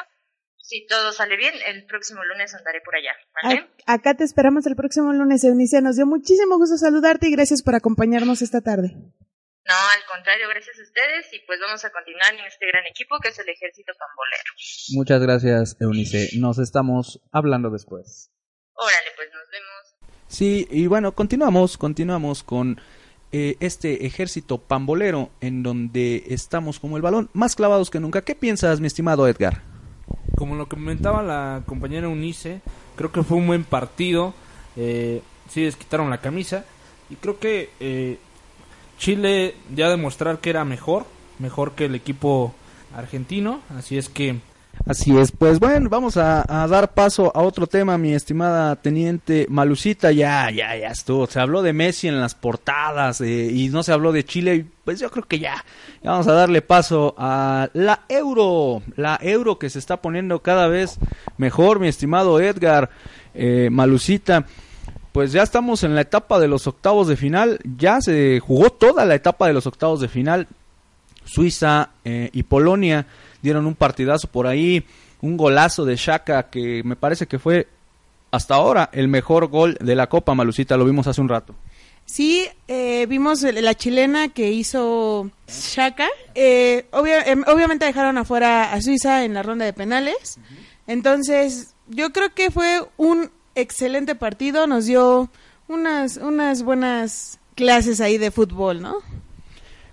S7: Si todo sale bien, el próximo lunes andaré por allá, ¿vale?
S3: A- acá te esperamos el próximo lunes, Eunice. Nos dio muchísimo gusto saludarte y gracias por acompañarnos esta tarde.
S7: No, al contrario, gracias a ustedes, y pues vamos a continuar en este gran equipo que es el Ejército Pambolero.
S2: Muchas gracias, Eunice. Nos estamos hablando después.
S7: Órale, pues nos vemos.
S2: Sí, y bueno, continuamos, continuamos con eh, este ejército pambolero en donde estamos como el balón, más clavados que nunca. ¿Qué piensas, mi estimado Edgar?
S4: Como lo comentaba la compañera Eunice, creo que fue un buen partido. Eh, sí, les quitaron la camisa. Y creo que eh, Chile ya demostrar que era mejor, mejor que el equipo argentino. Así es que
S2: Así es, pues bueno, vamos a, dar paso a otro tema, mi estimada teniente Malucita, ya, ya, ya estuvo, se habló de Messi en las portadas eh, y no se habló de Chile, pues yo creo que ya, ya vamos a darle paso a la Euro, la Euro que se está poniendo cada vez mejor, mi estimado Edgar, eh, Malucita, pues ya estamos en la etapa de los octavos de final, ya se jugó toda la etapa de los octavos de final, Suiza eh, y Polonia dieron un partidazo por ahí, un golazo de Shaka que me parece que fue hasta ahora el mejor gol de la Copa Malucita, lo vimos hace un rato.
S3: Sí, eh, vimos la chilena que hizo Shaka. Eh, obvia- em, obviamente dejaron afuera a Suiza en la ronda de penales. Entonces, yo creo que fue un excelente partido. Nos dio unas, unas buenas clases ahí de fútbol, ¿no?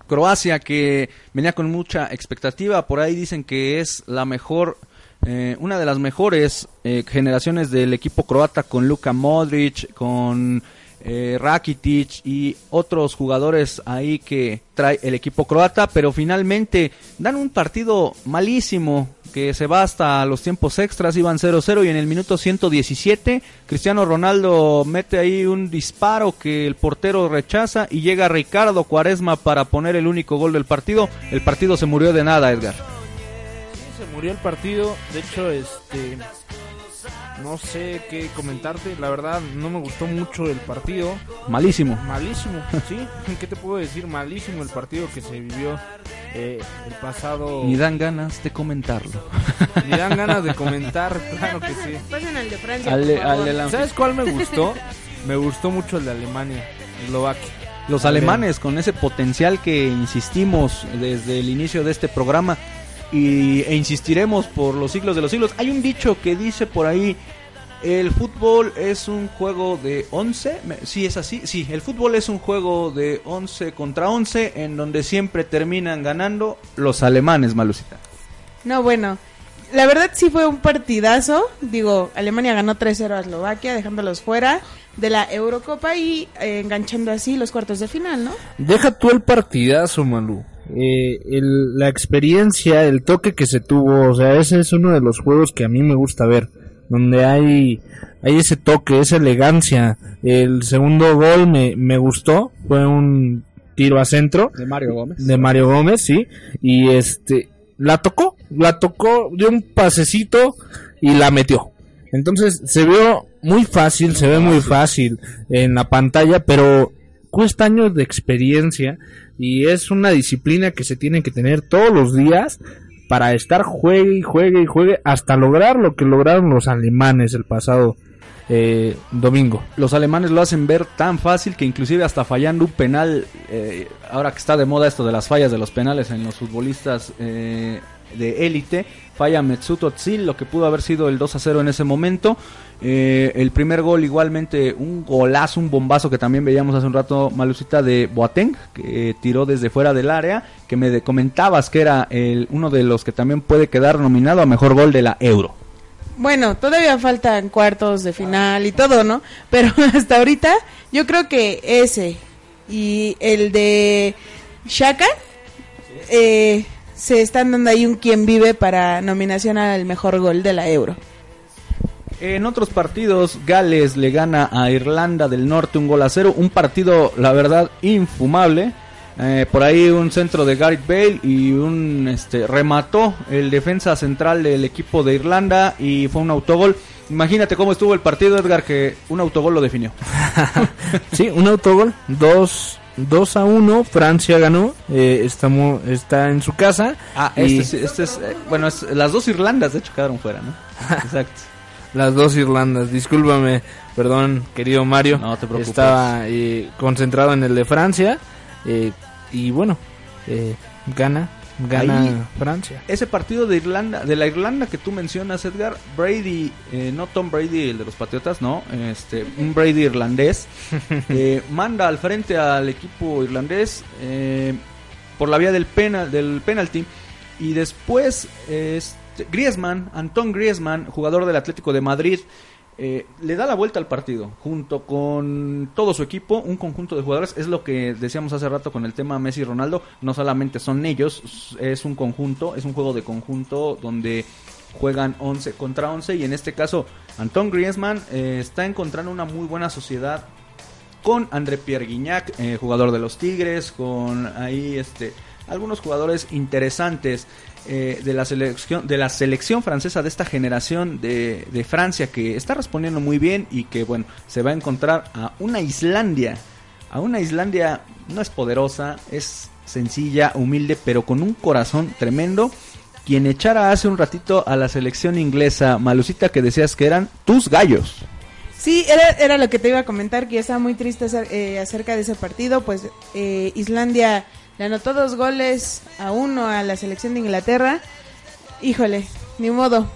S2: Croacia que venía con mucha expectativa, por ahí dicen que es la mejor, eh, una de las mejores eh, generaciones del equipo croata con Luka Modric, con eh, Rakitic y otros jugadores ahí que trae el equipo croata, pero finalmente dan un partido malísimo que se va hasta los tiempos extras, iban 0-0 y en el minuto 117 Cristiano Ronaldo mete ahí un disparo que el portero rechaza y llega Ricardo Cuaresma para poner el único gol del partido. El partido se murió de nada, Edgar.
S4: Sí, se murió el partido. De hecho, este. No sé qué comentarte. La verdad, no me gustó mucho el partido.
S2: Malísimo.
S4: Malísimo, ¿sí? ¿Qué te puedo decir? Malísimo el partido que se vivió eh, el pasado.
S2: Ni dan ganas de comentarlo.
S4: Ni dan ganas de comentar, claro que sí.
S3: Pasen al de Francia,
S2: Al de-
S3: por favor.
S2: al de la-
S4: ¿Sabes cuál me gustó? Me gustó mucho el de Alemania, Eslovaquia.
S2: Los alemanes con ese potencial que insistimos desde el inicio de este programa y, e insistiremos por los siglos de los siglos. Hay un dicho que dice por ahí, el fútbol es un juego de 11, Me- sí es así, sí, el fútbol es un juego de 11 contra 11 en donde siempre terminan ganando los alemanes, Malucita.
S3: No, bueno. La verdad sí fue un partidazo. Digo, Alemania ganó 3-0 a Eslovaquia, dejándolos fuera de la Eurocopa y eh, enganchando así los cuartos de final, ¿no?
S4: Deja tú el partidazo, Malú. Eh, el- la experiencia, el toque que se tuvo, o sea, ese es uno de los juegos que a mí me gusta ver, donde hay, hay ese toque, esa elegancia. El segundo gol me, me gustó, fue un tiro a centro
S2: De Mario Gómez.
S4: de Mario Gómez, sí, y este, la tocó, la tocó, dio un pasecito y la metió. Entonces se vio muy fácil, se ve muy fácil en la pantalla, pero cuesta años de experiencia y es una disciplina que se tiene que tener todos los días para estar juegue y juegue y juegue hasta lograr lo que lograron los alemanes el pasado eh, domingo.
S2: Los alemanes lo hacen ver tan fácil que inclusive hasta fallando un penal, eh, ahora que está de moda esto de las fallas de los penales en los futbolistas, eh, de élite. Falla Metsuto Tsil, lo que pudo haber sido el 2 a 0 en ese momento. Eh, el primer gol igualmente un golazo, un bombazo que también veíamos hace un rato, Malucita de Boateng, que eh, tiró desde fuera del área, que me comentabas que era el, uno de los que también puede quedar nominado a mejor gol de la Euro.
S3: Bueno, todavía faltan cuartos de final y todo, ¿no? Pero hasta ahorita yo creo que ese y el de Shaka eh, se están dando ahí un quien vive para nominación al mejor gol de la Euro.
S2: En otros partidos, Gales le gana a Irlanda del Norte un gol a cero. Un partido, la verdad, infumable. Eh, por ahí un centro de Gareth Bale y un este remató el defensa central del equipo de Irlanda y fue un autogol. Imagínate cómo estuvo el partido, Edgar, que un autogol lo definió.
S4: Sí, un autogol, 2 2 a 1, Francia ganó, eh, estamos, está en su casa.
S2: Ah,
S4: y
S2: este, sí, este es, eh, bueno, es- las dos Irlandas de hecho quedaron fuera, ¿no? Exacto.
S4: Las dos Irlandas, discúlpame, perdón, querido Mario.
S2: No te preocupes.
S4: Estaba eh, concentrado en el de Francia. eh, y bueno, eh, gana, gana
S2: Ahí-
S4: Francia.
S2: Ese partido de Irlanda, de la Irlanda que tú mencionas, Edgar, Brady, eh, no Tom Brady, el de los Patriotas, no, este, un Brady irlandés, eh, manda al frente al equipo irlandés eh, por la vía del penal, del penalti y después este, Griezmann, Anton Griezmann, jugador del Atlético de Madrid, eh, le da la vuelta al partido junto con todo su equipo, un conjunto de jugadores. Es lo que decíamos hace rato con el tema Messi y Ronaldo. No solamente son ellos, es un conjunto, es un juego de conjunto donde juegan 11 contra 11 y en este caso Anton Griezmann eh, está encontrando una muy buena sociedad con André Pierre Guignac, eh, jugador de los Tigres, con ahí este algunos jugadores interesantes eh, de la selección de la selección francesa de esta generación de, de Francia que está respondiendo muy bien y que bueno se va a encontrar a una Islandia a una Islandia no es poderosa es sencilla humilde pero con un corazón tremendo. Quien echara hace un ratito a la selección inglesa Malucita que decías que eran tus gallos.
S3: Sí, era, era lo que te iba a comentar, que yo estaba muy triste eh, acerca de ese partido, pues eh, Islandia le anotó dos goles a uno a la selección de Inglaterra. Híjole, ni modo.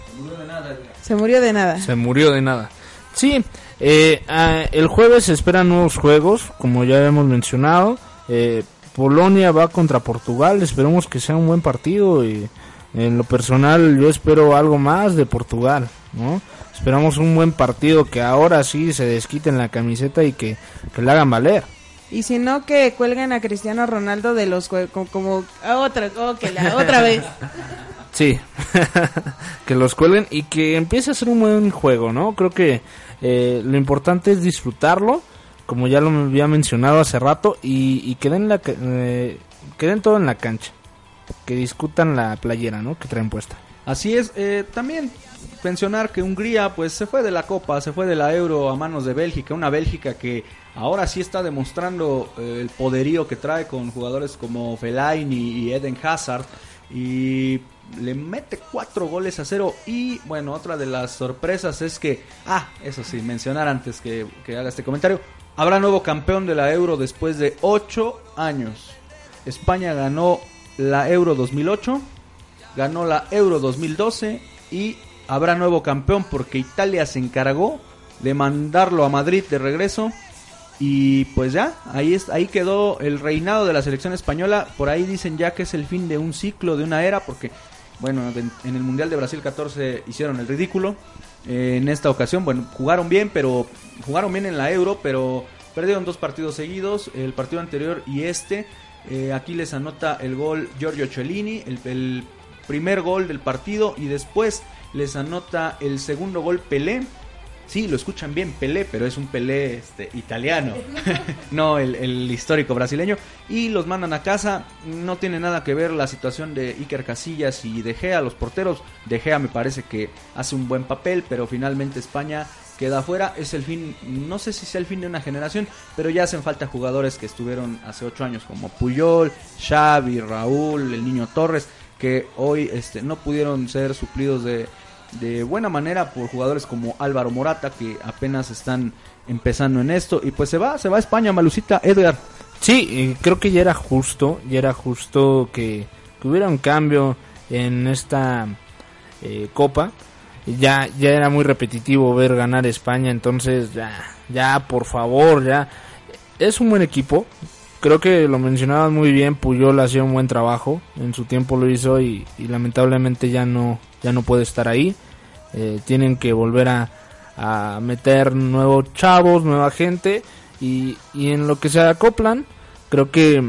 S3: Se murió de nada.
S4: Se murió de nada. Sí, eh, ah, el jueves se esperan nuevos juegos, como ya hemos mencionado. Eh, Polonia va contra Portugal, esperemos que sea un buen partido y en lo personal yo espero algo más de Portugal, ¿no? Esperamos un buen partido que ahora sí se desquiten la camiseta y que, que la hagan valer.
S3: Y si no, que cuelguen a Cristiano Ronaldo de los como, como a otra, oh, que la otra vez.
S4: Sí, que los cuelguen y que empiece a ser un buen juego, ¿no? Creo que eh, lo importante es disfrutarlo, como ya lo había mencionado hace rato, y, y que, den la, eh, que den todo en la cancha, que discutan la playera, ¿no? Que traen puesta.
S2: Así es, eh, también mencionar que Hungría pues se fue de la Copa, se fue de la Euro a manos de Bélgica, una Bélgica que ahora sí está demostrando eh, el poderío que trae con jugadores como Fellaini y Eden Hazard. Y le mete cuatro goles a cero. Y bueno, otra de las sorpresas es que, ah, eso sí, mencionar antes que, que haga este comentario, habrá nuevo campeón de la Euro después de ocho años. España ganó la Euro 2008 ganó la Euro 2012 y habrá nuevo campeón porque Italia se encargó de mandarlo a Madrid de regreso y pues ya, ahí es, ahí quedó el reinado de la selección española. Por ahí dicen ya que es el fin de un ciclo, de una era, porque bueno, en, el Mundial de Brasil 14 hicieron el ridículo. Eh, en esta ocasión, bueno, jugaron bien, pero jugaron bien en la Euro, pero perdieron dos partidos seguidos, el partido anterior y este. Eh, aquí les anota el gol Giorgio Cellini, el, el primer gol del partido y después les anota el segundo gol Pelé. Sí, lo escuchan bien, Pelé, pero es un Pelé este, italiano, no el, el histórico brasileño. Y los mandan a casa. No tiene nada que ver la situación de Iker Casillas y De Gea, los porteros. De Gea me parece que hace un buen papel, pero finalmente España queda afuera. Es el fin, no sé si sea el fin de una generación, pero ya hacen falta jugadores que estuvieron hace ocho años, como Puyol, Xavi, Raúl, el Niño Torres, que hoy este, no pudieron ser suplidos de, de buena manera por jugadores como Álvaro Morata, que apenas están empezando en esto. Y pues se va, se va a España, Malucita, Edgar.
S4: Sí, creo que ya era justo, ya era justo que, que hubiera un cambio. en esta eh, copa. Ya, ya era muy repetitivo ver ganar España, entonces ya, ya, por favor, ya. Es un buen equipo. Creo que lo mencionaban muy bien, Puyol hacía un buen trabajo, en su tiempo lo hizo y lamentablemente ya no, ya no puede estar ahí. Eh, tienen que volver a, a meter nuevos chavos, nueva gente y, y en lo que se acoplan, creo que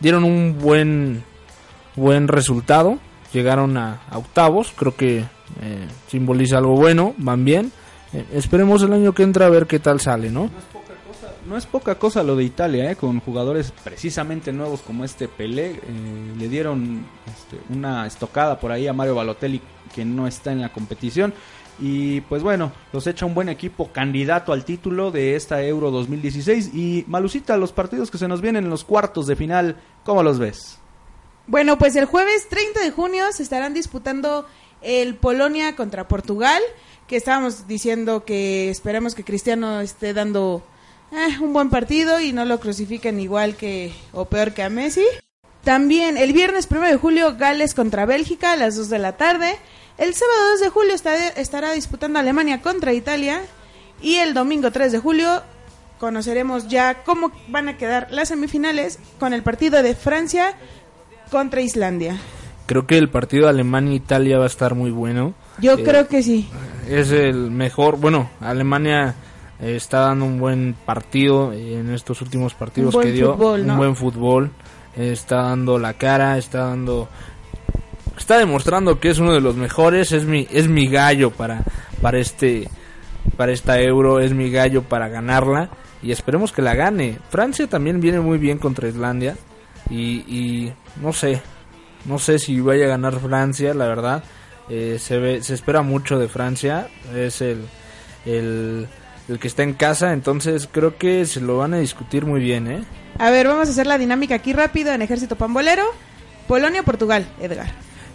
S4: dieron un buen buen resultado, llegaron a, octavos, creo que eh, simboliza algo bueno, van bien. Eh, esperemos el año que entra a ver qué tal sale, ¿no?
S2: No es poca cosa lo de Italia, ¿eh? con jugadores precisamente nuevos como este Pelé. eh, le dieron este, una estocada por ahí a Mario Balotelli, que no está en la competición. Y pues bueno, los echa un buen equipo candidato al título de esta Euro 2016. Y Malucita, los partidos que se nos vienen en los cuartos de final, ¿cómo los ves?
S3: Bueno, pues el jueves 30 de junio se estarán disputando el Polonia contra Portugal, que estábamos diciendo que esperamos que Cristiano esté dando eh, un buen partido y no lo crucifiquen igual que o peor que a Messi. También el viernes 1 de julio Gales contra Bélgica a las 2 de la tarde. El sábado 2 de julio está- estará disputando Alemania contra Italia y el domingo 3 de julio conoceremos ya cómo van a quedar las semifinales con el partido de Francia contra Islandia.
S4: Creo que el partido Alemania-Italia va a estar muy bueno.
S3: Yo
S4: Eh,
S3: creo que sí.
S4: es el mejor. Bueno, Alemania eh, está dando un buen partido en estos últimos partidos que dio.
S3: fútbol, ¿no?
S4: Un buen fútbol. Eh, está dando la cara, está dando. Está demostrando que es uno de los mejores. Es mi, es mi gallo para, para este. Para esta euro, es mi gallo para ganarla. Y esperemos que la gane. Francia también viene muy bien contra Islandia. Y, y no sé, no sé si vaya a ganar Francia, la verdad. Eh, se, ve, se espera mucho de Francia. Es el, el, el que está en casa. Entonces creo que se lo van a discutir muy bien, ¿eh?
S3: A ver, vamos a hacer la dinámica aquí rápido en Ejército Pambolero. Polonia, Portugal, Edgar.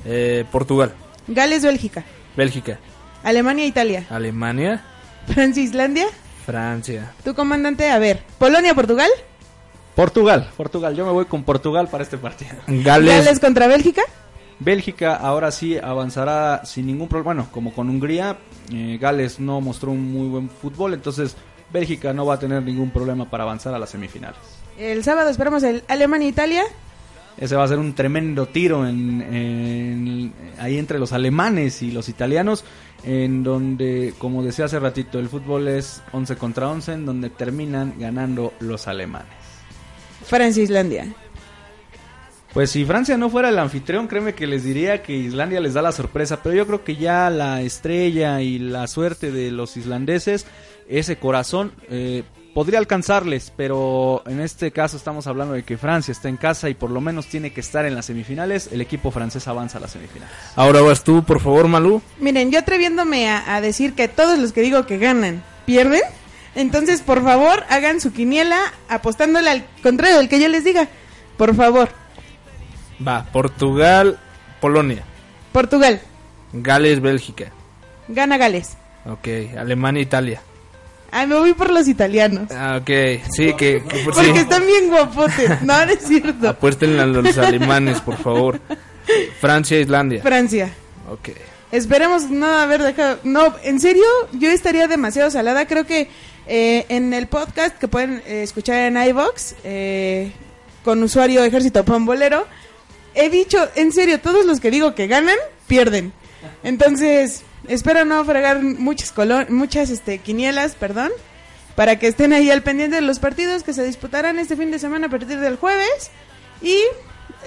S4: Eh, Portugal,
S3: Gales, Bélgica.
S4: Bélgica,
S3: Alemania, Italia.
S4: Alemania,
S3: Francia, Islandia.
S4: Francia.
S3: Tu comandante, a ver. Polonia, Portugal.
S2: Portugal, Portugal, yo me voy con Portugal para este partido.
S4: Gales,
S3: Gales contra Bélgica.
S2: Bélgica ahora sí avanzará sin ningún problema. Bueno, como con Hungría, eh, Gales no mostró un muy buen fútbol, entonces Bélgica no va a tener ningún problema para avanzar a las semifinales.
S3: El sábado esperamos el Alemania, Italia.
S2: Ese va a ser un tremendo tiro en, en- ahí entre los alemanes y los italianos, en donde, como decía hace ratito, el fútbol es 11 contra 11, en donde terminan ganando los alemanes.
S3: Francia, Islandia.
S2: Pues si Francia no fuera el anfitrión, créeme que les diría que Islandia les da la sorpresa, pero yo creo que ya la estrella y la suerte de los islandeses, ese corazón, eh, podría alcanzarles, pero en este caso estamos hablando de que Francia está en casa y por lo menos tiene que estar en las semifinales, el equipo francés avanza a las semifinales.
S4: ahora vas tú, por favor, Malú.
S3: Miren, yo atreviéndome a, a decir que todos los que digo que ganan pierden. Entonces, por favor, hagan su quiniela apostándole al contrario del que yo les diga. Por favor.
S4: Va, Portugal, Polonia,
S3: Portugal.
S4: Gales, Bélgica.
S3: Gana Gales.
S4: Ok, Alemania, Italia.
S3: Ay, me voy por los italianos.
S4: Ah, ok, sí, que, que por-
S3: Porque
S4: sí.
S3: están bien guapotes. No, no es cierto.
S4: Apuesten a los alemanes, por favor. Francia, Islandia.
S3: Francia.
S4: Ok.
S3: Esperemos no haber dejado. No, en serio, yo estaría demasiado salada. Creo que eh, en el podcast que pueden eh, escuchar en iBox eh, con usuario Ejército Pambolero, he dicho, en serio, todos los que digo que ganan, pierden. Entonces, espero no fregar muchas, muchas este, quinielas, perdón, para que estén ahí al pendiente de los partidos que se disputarán este fin de semana a partir del jueves. Y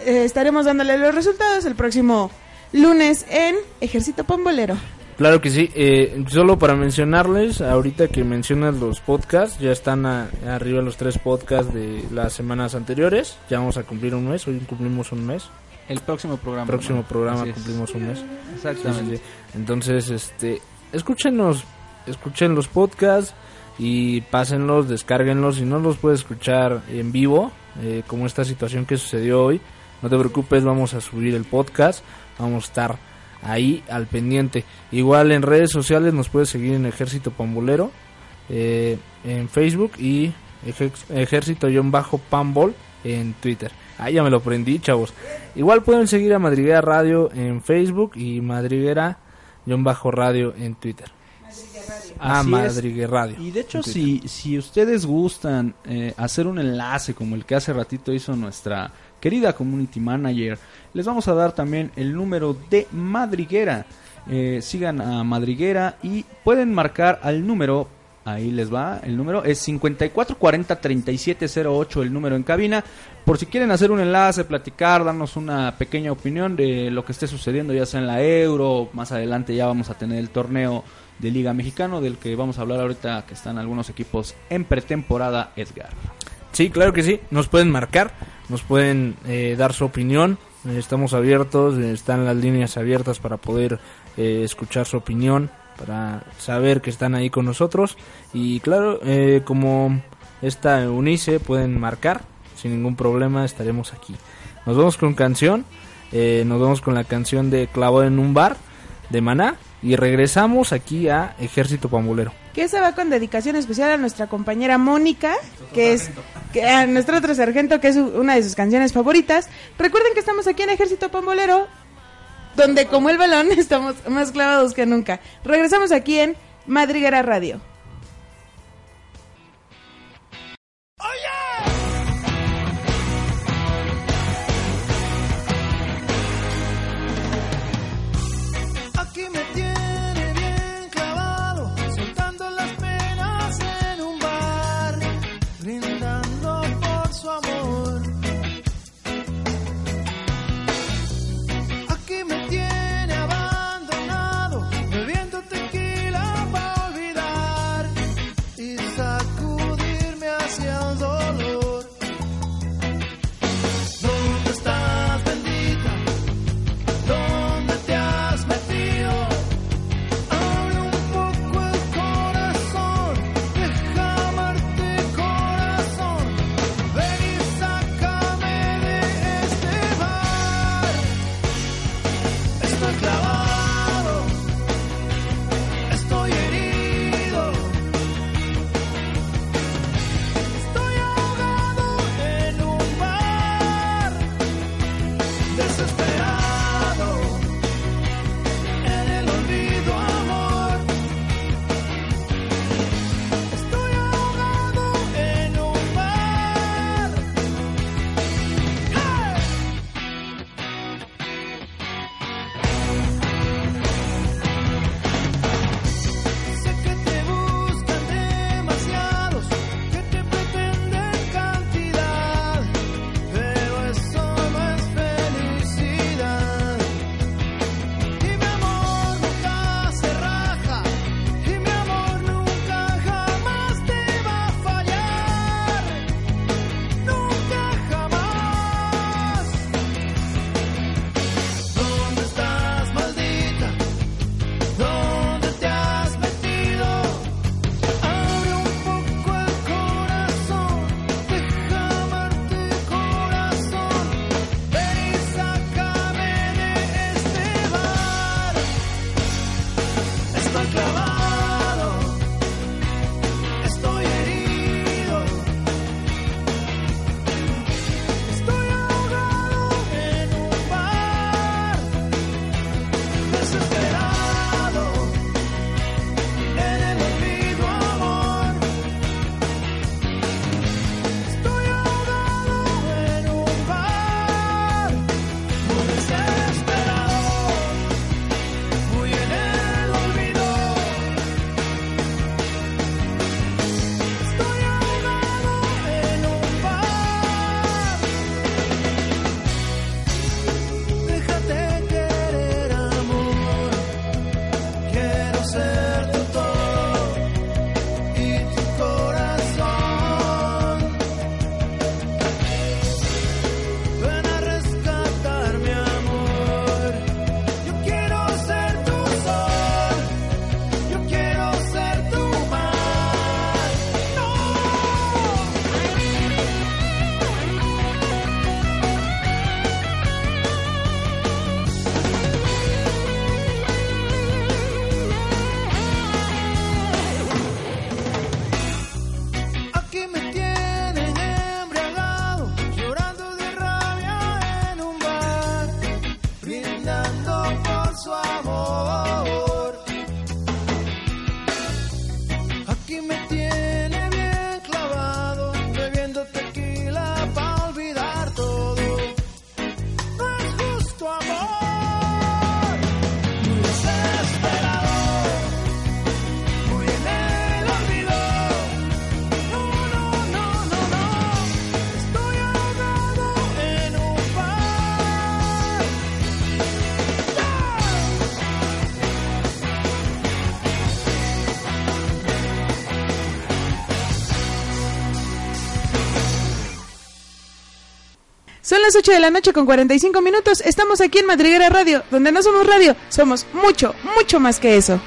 S3: eh, estaremos dándole los resultados el próximo lunes en Ejército Pambolero.
S4: Claro que sí. Eh, solo para mencionarles, ahorita que mencionas los podcasts, ya están a- arriba los tres podcasts de las semanas anteriores. Ya vamos a cumplir un mes, hoy cumplimos un mes.
S2: El próximo programa.
S4: próximo
S2: ¿no?
S4: programa
S2: Así es.
S4: cumplimos un mes.
S2: Exactamente.
S4: Sí. Entonces, este, escúchenos, escuchen los podcasts y pásenlos, descárguenlos. Si no los puedes escuchar en vivo, eh, como esta situación que sucedió hoy, no te preocupes, vamos a subir el podcast, vamos a estar ahí al pendiente. Igual en redes sociales nos puedes seguir en Ejército Pambolero, eh, en Facebook y Ejército-Pambol en Twitter. Ah, ya me lo prendí, chavos. Igual pueden seguir a Madriguera Radio en Facebook y Madriguera-radio en Twitter. Ah. Madriguera Radio.
S2: Y de hecho, si, si ustedes gustan eh, hacer un enlace como el que hace ratito hizo nuestra querida community manager, les vamos a dar también el número de Madriguera. Eh, sigan a Madriguera y pueden marcar al número, ahí les va, el número es 5440-3708, el número en cabina. Por si quieren hacer un enlace, platicar, darnos una pequeña opinión de lo que esté sucediendo, ya sea en la Euro, más adelante ya vamos a tener el torneo de Liga Mexicano, del que vamos a hablar ahorita, que están algunos equipos en pretemporada, Edgar.
S4: Sí, claro que sí. Nos pueden marcar, nos pueden eh, dar su opinión. Estamos abiertos, están las líneas abiertas para poder eh, escuchar su opinión, para saber que están ahí con nosotros. Y claro, eh, como esta Unice, pueden marcar sin ningún problema, estaremos aquí. Nos vamos con canción, eh, nos vamos con la canción de Clavado en un bar de Maná y regresamos aquí a Ejército Pambolero.
S3: Que esa va con dedicación especial a nuestra compañera Mónica, que es que a nuestro otro sargento, que es una de sus canciones favoritas. Recuerden que estamos aquí en Ejército Pambolero, donde como el balón estamos más clavados que nunca. Regresamos aquí en Madriguera Radio.
S8: Son las 8 de la noche con 45 minutos. Estamos aquí en Madriguera Radio, donde no somos radio, somos mucho, mucho más que eso.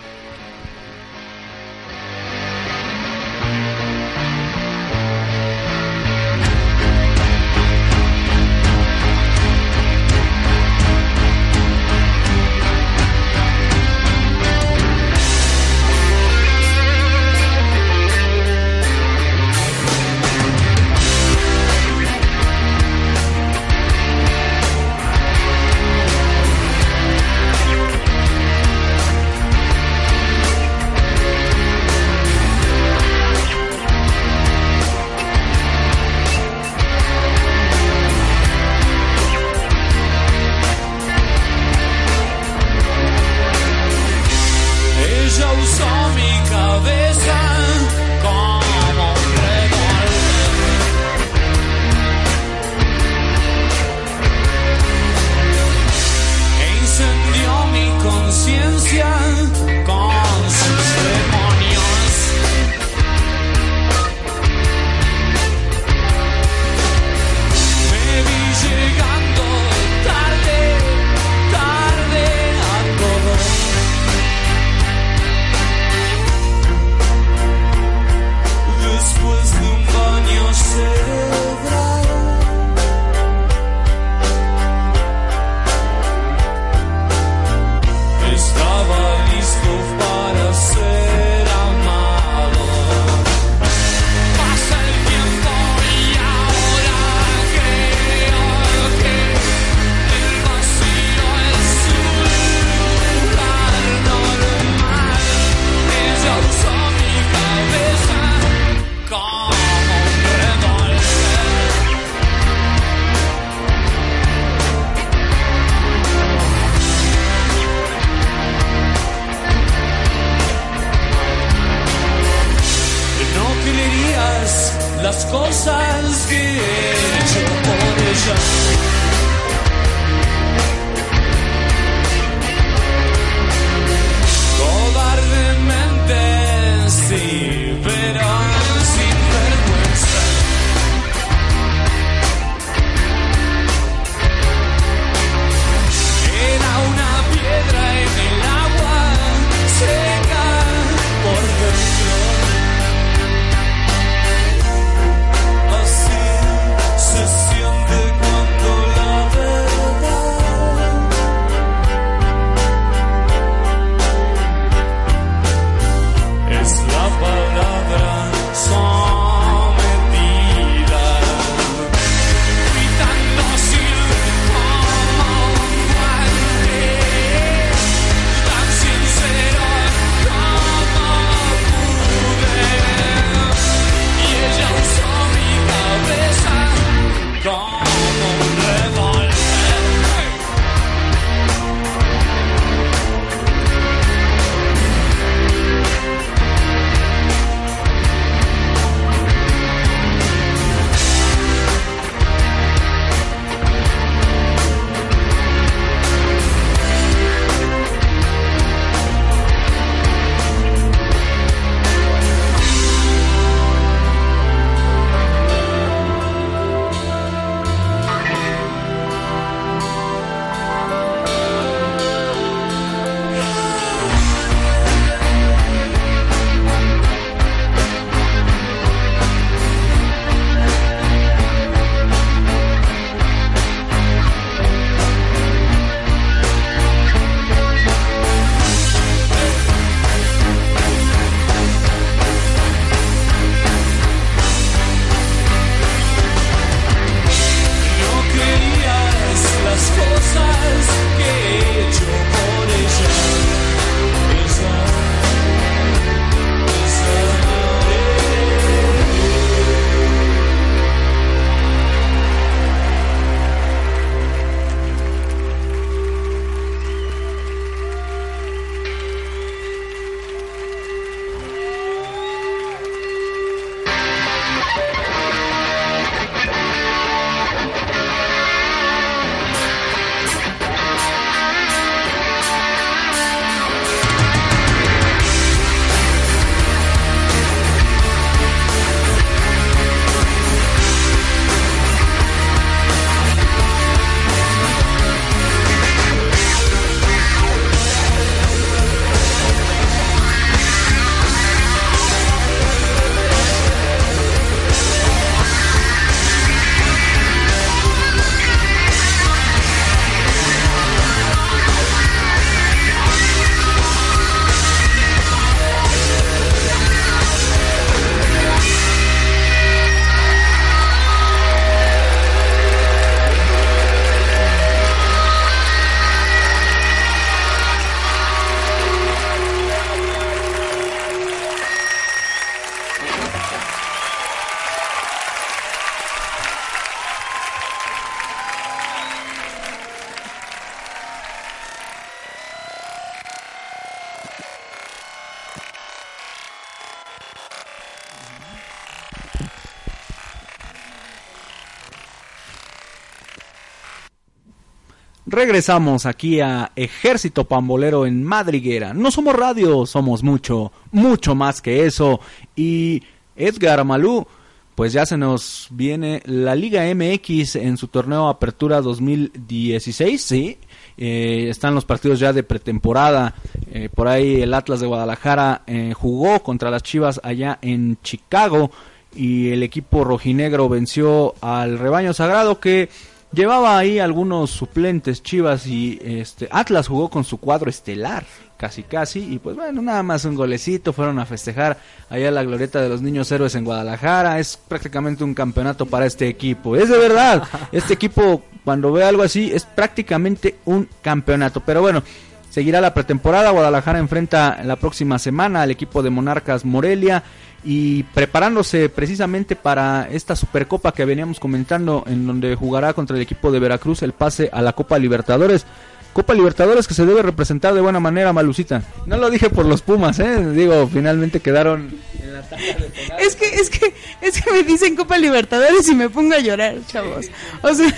S2: Regresamos aquí a Ejército Pambolero en Madriguera. No somos radio, somos mucho, mucho más que eso. Y Edgar Malú, pues ya se nos viene la Liga MX en su torneo Apertura 2016, sí. Eh, están los partidos ya de pretemporada. Eh, por ahí el Atlas de Guadalajara eh, jugó contra las Chivas allá en Chicago y el equipo rojinegro venció al rebaño sagrado que llevaba ahí algunos suplentes Chivas y este Atlas jugó con su cuadro estelar casi casi y pues bueno nada más un golecito fueron a festejar allá la glorieta de los niños héroes en Guadalajara es prácticamente un campeonato para este equipo es de verdad este equipo cuando ve algo así es prácticamente un campeonato pero bueno seguirá la pretemporada Guadalajara enfrenta la próxima semana al equipo de Monarcas Morelia y preparándose precisamente para esta Supercopa que veníamos comentando en donde jugará contra el equipo de Veracruz el pase a la Copa Libertadores. Copa Libertadores que se debe representar de buena manera, Malucita. No lo dije por los Pumas, ¿eh? Digo, finalmente quedaron en la de.
S3: Es que, es que, es que me dicen Copa Libertadores y me pongo a llorar, chavos. O sea,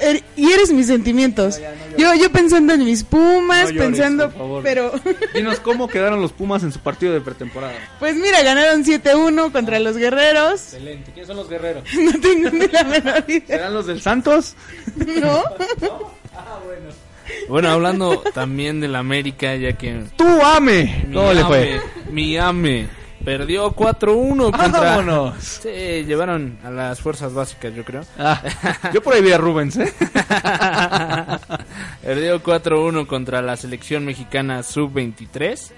S3: er- y eres mis sentimientos. Yo, yo pensando en mis pumas,
S2: No llores,
S3: pensando,
S2: por favor.
S3: pero,
S2: Dinos cómo quedaron los Pumas en su partido de pretemporada.
S3: pues mira, ganaron 7-1 contra los guerreros.
S2: Excelente. ¿Quiénes son los guerreros?
S3: No tengo ni la menor idea.
S2: ¿Serán los del Santos?
S3: ¿No?
S4: Bueno, hablando también del América, ya que
S2: ¡Tú ame!
S4: mi
S2: ¿Cómo le fue?
S4: mi ame perdió 4-1 contra...
S2: ¡Vámonos!
S4: Sí, llevaron a las fuerzas básicas, yo creo.
S2: Ah, yo por ahí vi a Rubens, ¿eh?
S4: Perdió 4-1 contra la selección mexicana sub-23.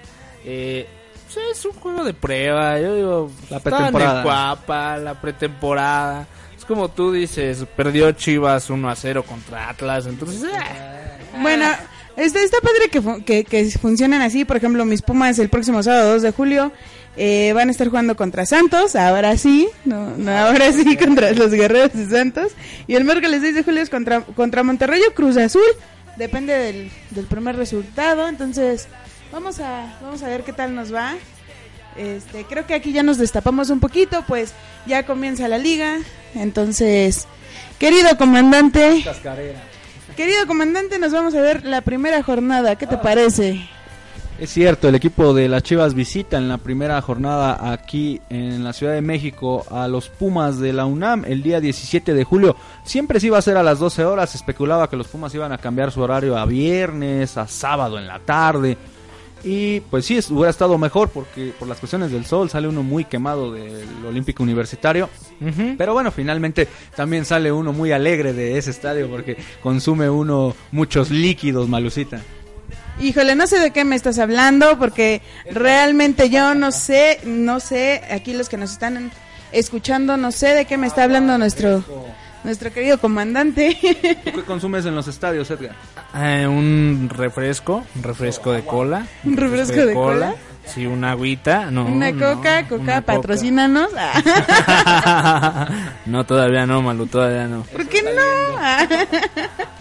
S4: Eh, pues es un juego de prueba. Yo digo,
S2: La pretemporada.
S4: en Cuapa, la pretemporada. Es como tú dices, perdió Chivas 1-0 contra Atlas. Entonces, eh,
S3: Bueno, está, está padre que, que, que funcionen así. Por ejemplo, mis Pumas el próximo sábado 2 de julio eh, van a estar jugando contra Santos. Ahora sí, no, no, ahora sí contra los guerreros de Santos. Y el miércoles 6 de julio es contra, contra Monterrey o Cruz Azul. Depende del, del primer resultado. Entonces, vamos a, vamos a ver qué tal nos va. Este, creo que aquí ya nos destapamos un poquito, pues ya comienza la liga. Entonces, querido comandante, Querido comandante, nos vamos a ver la primera jornada. ¿Qué te parece?
S2: Es cierto, el equipo de las Chivas visita en la primera jornada aquí en la Ciudad de México a los Pumas de la UNAM el día 17 de julio. Siempre se iba a ser a las 12 horas, especulaba que los Pumas iban a cambiar su horario a viernes, a sábado en la tarde. Y pues sí, hubiera estado mejor porque por las cuestiones del sol sale uno muy quemado del Olímpico Universitario. Pero bueno, finalmente también sale uno muy alegre de ese estadio porque consume uno muchos líquidos, Malucita.
S3: Híjole, no sé de qué me estás hablando porque realmente yo no sé, no sé, aquí los que nos están escuchando, no sé de qué me está hablando nuestro nuestro querido comandante.
S2: ¿Tú qué consumes en los estadios, Edgar?
S4: Eh, un refresco, un refresco de cola.
S3: ¿Un refresco de cola?
S4: Sí, una agüita. No,
S3: Una
S4: no,
S3: coca, coca,
S4: una
S3: patrocínanos. Ah,
S4: no, todavía no, Malu, todavía no.
S3: ¿Por qué no?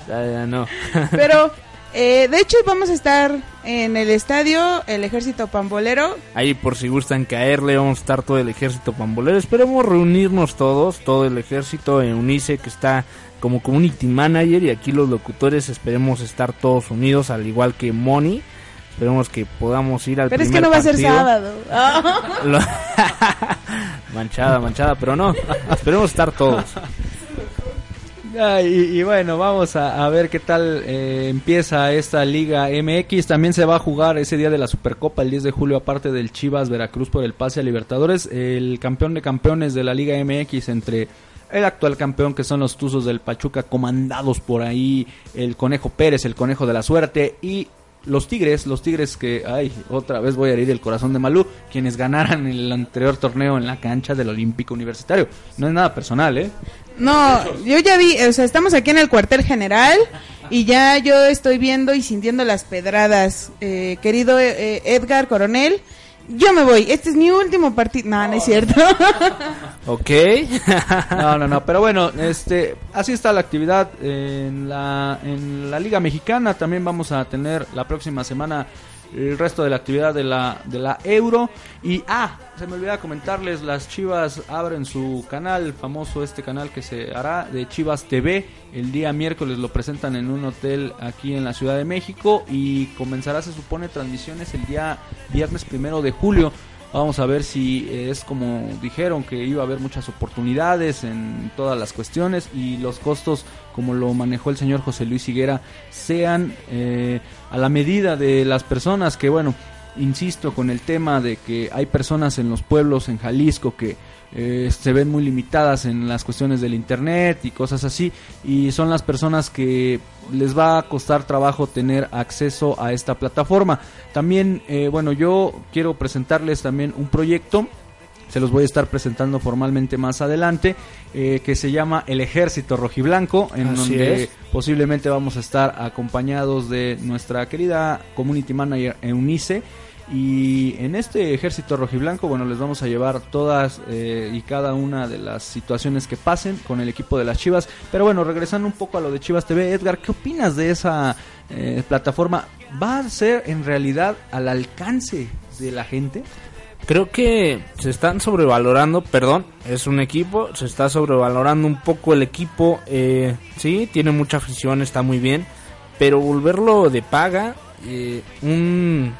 S4: Todavía no.
S3: Pero eh, de hecho vamos a estar en el estadio El Ejército Pambolero
S4: Ahí por si gustan caerle, vamos a estar todo el ejército pambolero. Esperemos reunirnos todos, todo el ejército en UNICE que está como community manager y aquí los locutores esperemos estar todos unidos al igual que Moni. Esperemos que podamos ir al
S3: Pero es que no va a ser sábado.
S4: Manchada, manchada, pero no. Esperemos estar todos.
S2: Ah, y, bueno, vamos a, a ver qué tal eh, empieza esta Liga MX. También se va a jugar ese día de la Supercopa, el 10 de julio, aparte del Chivas Veracruz por el pase a Libertadores. El campeón de campeones de la Liga MX entre el actual campeón que son los Tuzos del Pachuca, comandados por ahí el Conejo Pérez, el Conejo de la Suerte y los Tigres, los Tigres que, ay, otra vez voy a herir el corazón de Malú, quienes ganaran el anterior torneo en la cancha del Olímpico Universitario. No es nada personal, ¿eh?
S3: No, yo ya vi, o sea, estamos aquí en el cuartel general y ya yo estoy viendo y sintiendo las pedradas. Eh, querido eh, Edgar Coronel, yo me voy. Este es mi último partido. No, no es cierto.
S4: ¿Ok?
S2: No, no, no, pero bueno, este, así está la actividad en la, en la Liga Mexicana. También vamos a tener la próxima semana el resto de la actividad de la, de la Euro. Y, ah, se me olvidaba comentarles, las Chivas abren su canal, famoso este canal que se hará de Chivas TV. El día miércoles lo presentan en un hotel aquí en la Ciudad de México y comenzará, se supone, transmisiones el día viernes primero de julio. Vamos a ver si es como dijeron que iba a haber muchas oportunidades en todas las cuestiones y los costos, como lo manejó el señor José Luis Higuera, sean eh, a la medida de las personas que, bueno, insisto con el tema de que hay personas en los pueblos en Jalisco que eh, se ven muy limitadas en las cuestiones del internet y cosas así y son las personas que les va a costar trabajo tener acceso a esta plataforma también eh, bueno yo quiero presentarles también un proyecto se los voy a estar presentando formalmente más adelante, eh, que se llama El Ejército Rojiblanco, en
S4: Así
S2: donde
S4: es.
S2: posiblemente vamos a estar acompañados de nuestra querida community manager Eunice. Y en este ejército rojiblanco, bueno, les vamos a llevar todas eh, y cada una de las situaciones que pasen con el equipo de las Chivas. Pero bueno, regresando un poco a lo de Chivas TV, Edgar, ¿qué opinas de esa eh, plataforma? ¿Va a ser en realidad al alcance de la gente?
S4: Creo que se están sobrevalorando, perdón, es un equipo, se está sobrevalorando un poco el equipo, eh, sí, tiene mucha afición, está muy bien, pero volverlo de paga, eh, un,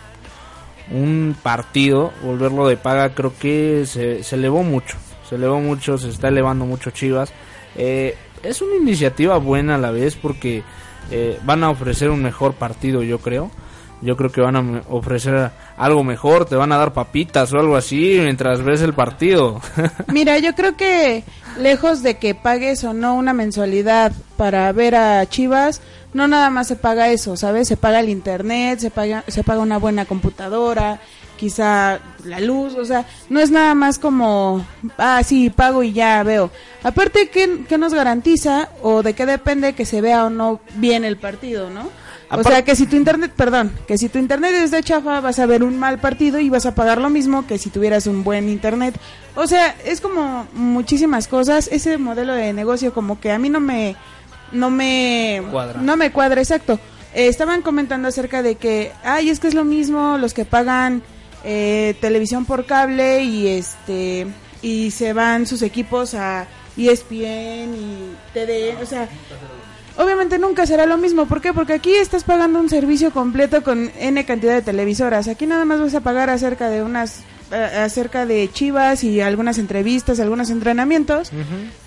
S4: un partido, volverlo de paga, creo que se, se elevó mucho, se elevó mucho, se está elevando mucho Chivas. Eh, es una iniciativa buena a la vez porque eh, van a ofrecer un mejor partido, yo creo. Yo creo que van a ofrecer algo mejor, te van a dar papitas o algo así mientras ves el partido.
S3: Mira, yo creo que lejos de que pagues o no una mensualidad para ver a Chivas, no nada más se paga eso, ¿sabes? Se paga el internet, se paga, se paga una buena computadora, quizá la luz, o sea, no es nada más como, ah, sí, pago y ya veo. Aparte, ¿qué, qué nos garantiza o de qué depende que se vea o no bien el partido, no? O sea, que si tu internet, perdón, que si tu internet es de chafa, vas a ver un mal partido y vas a pagar lo mismo que si tuvieras un buen internet. O sea, es como muchísimas cosas. Ese modelo de negocio como que a mí no me, no me
S4: Cuadra.
S3: no me cuadra, exacto. Eh, estaban comentando acerca de que, ay, es que es lo mismo los que pagan eh, televisión por cable y este y se van sus equipos a ESPN y TDN, o sea, Obviamente nunca será lo mismo. ¿Por qué? Porque aquí estás pagando un servicio completo con N cantidad de televisoras. Aquí nada más vas a pagar acerca de unas eh, acerca de Chivas y algunas entrevistas, algunos entrenamientos,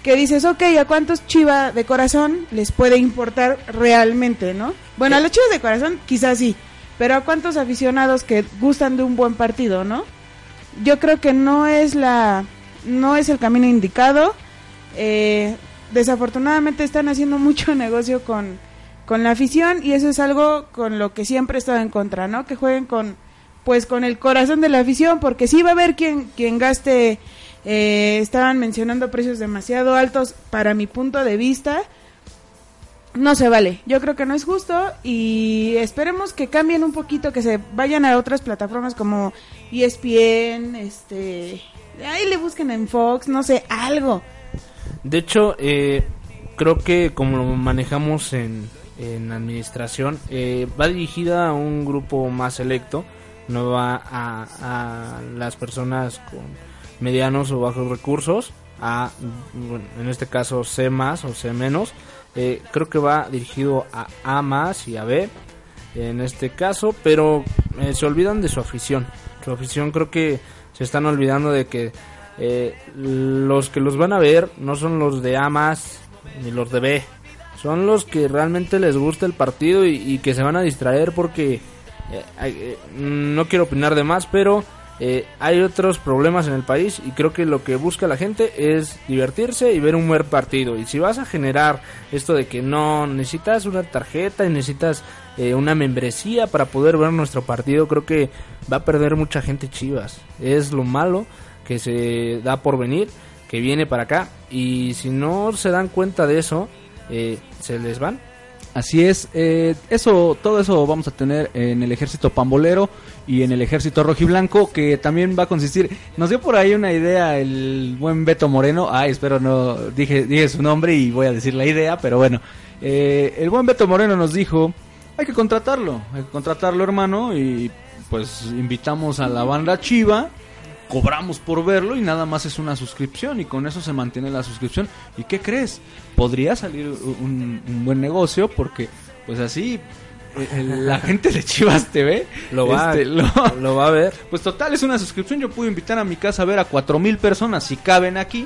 S3: que dices, ok, ¿a cuántos Chivas de corazón les puede importar realmente, no? Bueno, a los Chivas de corazón quizás sí, pero ¿a cuántos aficionados que gustan de un buen partido, no? Yo creo que no es la, no es el camino indicado. Eh, desafortunadamente están haciendo mucho negocio con, con la afición y eso es algo con lo que siempre he estado en contra, ¿no? Que jueguen con pues con el corazón de la afición porque sí va a haber quien quien gaste eh, estaban mencionando precios demasiado altos para mi punto de vista no se vale. Yo creo que no es justo y esperemos que cambien un poquito, que se vayan a otras plataformas como ESPN, este, ahí le busquen en Fox, no sé, algo.
S4: De hecho, eh, creo que como lo manejamos en, en administración, eh, va dirigida a un grupo más selecto, no va a, a las personas con medianos o bajos recursos, a, bueno, en este caso C más o C menos. Eh, creo que va dirigido a A más y a B en este caso, pero eh, se olvidan de su afición. Su afición creo que se están olvidando de que eh, los que los van a ver no son los de A más ni los de B. Son los que realmente les gusta el partido y, que se van a distraer porque eh, eh, no quiero opinar de más, pero eh, hay otros problemas en el país y creo que lo que busca la gente es divertirse y ver un buen partido. Y si vas a generar esto de que no necesitas una tarjeta y necesitas una membresía para poder ver nuestro partido, creo que va a perder mucha gente Chivas. Es lo malo que se da por venir, que viene para acá. Y si no se dan cuenta de eso, eh, se les van.
S2: Así es, eh, eso, todo eso vamos a tener en el ejército pambolero y en el ejército rojiblanco, que también va a consistir, nos dio por ahí una idea el buen Beto Moreno, ay, espero no, dije, dije su nombre y voy a decir la idea, pero bueno, eh, el buen Beto Moreno nos dijo, hay que contratarlo, hay que contratarlo hermano y pues invitamos a la banda Chiva, cobramos por verlo y nada más es una suscripción y con eso se mantiene la suscripción. ¿Y qué crees? Podría salir un, un buen negocio porque pues así eh, la gente de Chivas TV
S4: Lo va,
S2: este, lo-
S4: lo va a ver.
S2: pues total es una suscripción. Yo puedo invitar a mi casa a ver a cuatro mil personas si caben aquí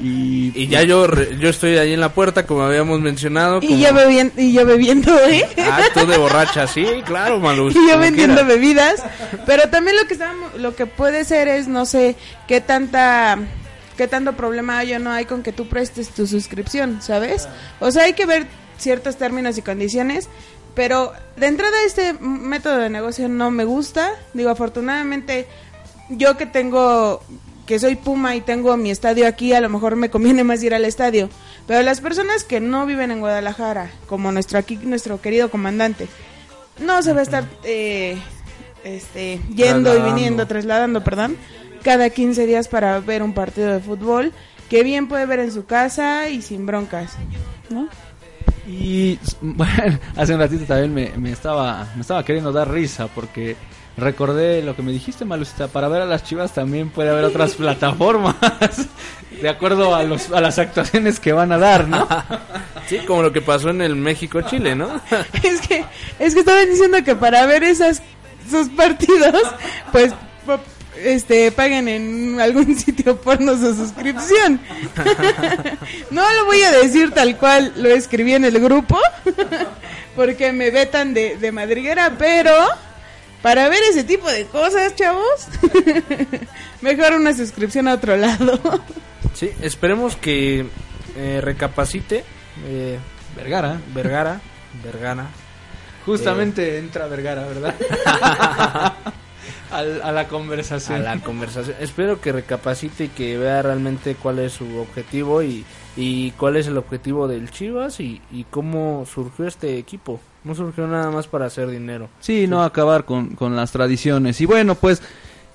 S2: y,
S4: Y ya yo yo estoy ahí en la puerta, como habíamos mencionado.
S3: Y yo, bebiendo, y yo bebiendo, ¿eh?
S4: Ah, tú de borracha, sí, claro, Malú.
S3: y yo vendiendo
S4: quiera.
S3: bebidas. Pero también lo que estábamos, lo que puede ser es, no sé, qué tanta, qué tanto problema hay o no hay con que tú prestes tu suscripción, ¿sabes? O sea, hay que ver ciertos términos y condiciones. Pero de entrada este método de negocio no me gusta. Digo, afortunadamente yo que tengo que soy Puma y tengo mi estadio aquí, a lo mejor me conviene más ir al estadio. Pero las personas que no viven en Guadalajara, como nuestro aquí nuestro querido comandante, no se va a estar eh, este, yendo y viniendo, trasladando, perdón, cada 15 días para ver un partido de fútbol que bien puede ver en su casa y sin broncas, ¿no?
S2: Y bueno, hace un ratito también me, me estaba me estaba queriendo dar risa porque recordé lo que me dijiste, Malucita, para ver a las chivas también puede haber otras plataformas, de acuerdo a, los, a las actuaciones que van a dar, ¿no?
S4: Sí, como lo que pasó en el México-Chile, ¿no?
S3: es que es que estaban diciendo que para ver esas sus partidos, pues este paguen en algún sitio porno su suscripción. no lo voy a decir tal cual lo escribí en el grupo, porque me vetan de, de madriguera, pero para ver ese tipo de cosas, chavos, mejor una suscripción a otro lado.
S4: Sí, esperemos que eh, recapacite eh,
S2: Vergara.
S4: Vergara, Vergara.
S2: Justamente entra Vergara, ¿verdad? Al- a la conversación.
S4: a la conversación. Espero que recapacite y que vea realmente cuál es su objetivo y, y cuál es el objetivo del Chivas y, y cómo surgió este equipo. No surgió nada más para hacer dinero.
S2: Sí, no acabar con, con las tradiciones. Y bueno, pues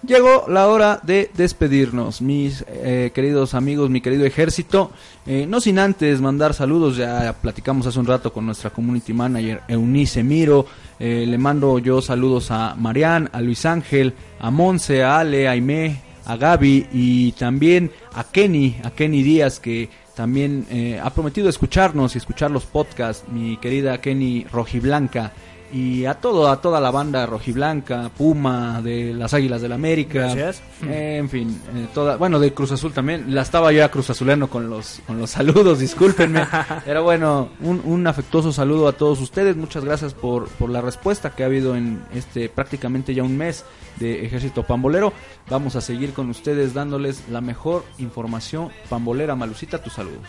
S2: llegó la hora de despedirnos, mis eh, queridos amigos, mi querido ejército. Eh, no sin antes mandar saludos, ya platicamos hace un rato con nuestra community manager Eunice Miro. Eh, le mando yo saludos a Marian, a Luis Ángel, a Monse, a Ale, a Aimé, a Gaby y también a Kenny, a Kenny Díaz que también eh, ha prometido escucharnos y escuchar los podcasts, mi querida Kenny Rojiblanca y a todo a toda la banda rojiblanca, Puma de las Águilas del América,
S4: Gracias.
S2: eh, en fin, eh, toda, bueno de Cruz Azul también, la estaba yo a Cruz Azulano con los con los saludos, discúlpenme, pero bueno, un, un afectuoso saludo a todos ustedes, muchas gracias por por la respuesta que ha habido en este prácticamente ya un mes de Ejército Pambolero, vamos a seguir con ustedes dándoles la mejor información pambolera, Malucita, tus saludos.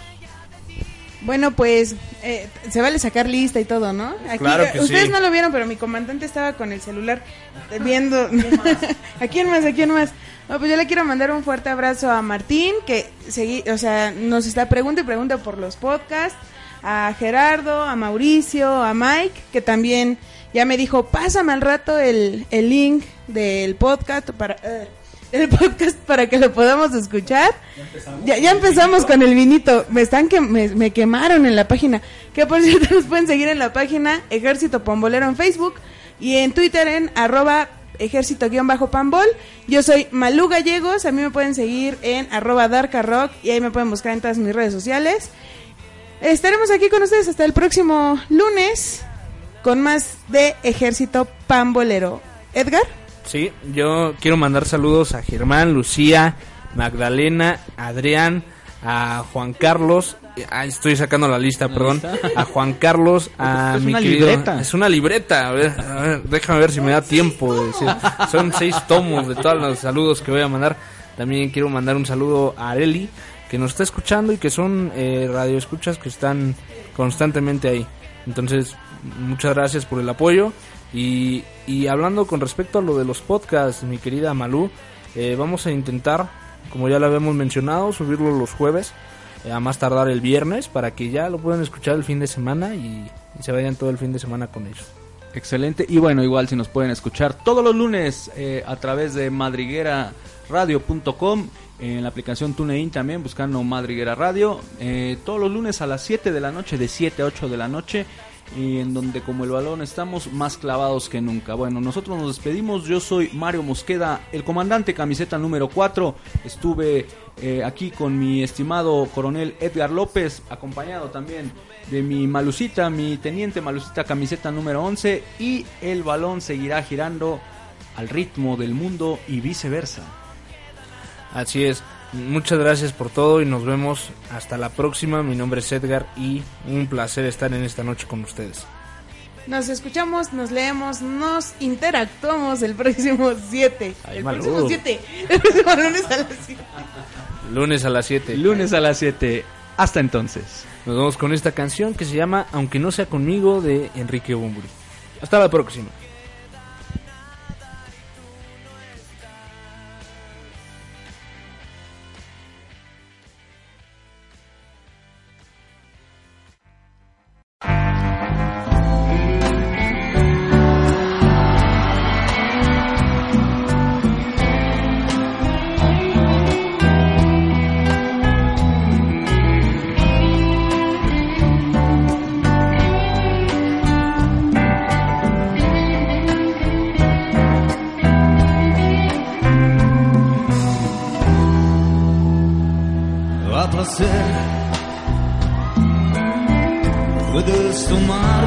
S3: Bueno, pues eh, se vale sacar lista y todo, ¿no? Aquí,
S4: Claro que
S3: ustedes
S4: sí.
S3: no lo vieron, pero mi comandante estaba con el celular viendo. ¿A quién más? ¿A quién más? No, pues yo le quiero mandar un fuerte abrazo a Martín, que segui o sea, nos está pregunta y pregunta por los podcasts. A Gerardo, a Mauricio, a Mike, que también ya me dijo, pásame al rato el, el link del podcast para... eh, el podcast para que lo podamos escuchar. Ya, ya empezamos con el vinito. Me están que me, me quemaron en la página. Que por cierto nos pueden seguir en la página Ejército Pambolero en Facebook y en Twitter en arroba ejército-pambol. Yo soy Malú Gallegos. A mí me pueden seguir en arroba darkarock y ahí me pueden buscar en todas mis redes sociales. Estaremos aquí con ustedes hasta el próximo lunes con más de Ejército Pambolero. Edgar.
S4: Sí, yo quiero mandar saludos a Germán, Lucía, Magdalena, Adrián, a Juan Carlos. ah, estoy sacando la lista, perdón. A Juan Carlos, a
S2: Es
S4: mi
S2: una
S4: querido.
S2: libreta.
S4: Es una libreta. A ver, a ver, déjame ver si me da tiempo. de decir. Son seis tomos de todos los saludos que voy a mandar. También quiero mandar un saludo a Areli, que nos está escuchando y que son eh, radioescuchas que están constantemente ahí. Entonces, muchas gracias por el apoyo. Y, y hablando con respecto a lo de los podcasts, mi querida Malú, eh, vamos a intentar, como ya lo habíamos mencionado, subirlo los jueves, eh, a más tardar el viernes, para que ya lo puedan escuchar el fin de semana y, se vayan todo el fin de semana con ellos.
S2: Excelente. Y bueno, igual si nos pueden escuchar todos los lunes eh, a través de madrigueraradio.com, en la aplicación TuneIn también, buscando Madriguera Radio, eh, todos los lunes a las 7 de la noche, de 7 a 8 de la noche. Y en donde como el balón estamos más clavados que nunca. Bueno, nosotros nos despedimos, yo soy Mario Mosqueda, el comandante camiseta número 4, estuve eh, aquí con mi estimado coronel Edgar López, acompañado también de mi Malucita, mi teniente Malucita camiseta número 11 y el balón seguirá girando al ritmo del mundo y viceversa.
S4: Así es. Muchas gracias por todo y nos vemos hasta la próxima. Mi nombre es Edgar y un placer estar en esta noche con ustedes.
S3: Nos escuchamos, nos leemos, nos interactuamos el próximo 7.
S4: Ay,
S3: El
S4: maludo.
S3: próximo 7. El próximo lunes a las 7.
S4: Lunes a las 7.
S2: Lunes a las 7. Hasta entonces.
S4: Nos vemos con esta canción que se llama Aunque no sea conmigo de Enrique Bumburi. Hasta la próxima.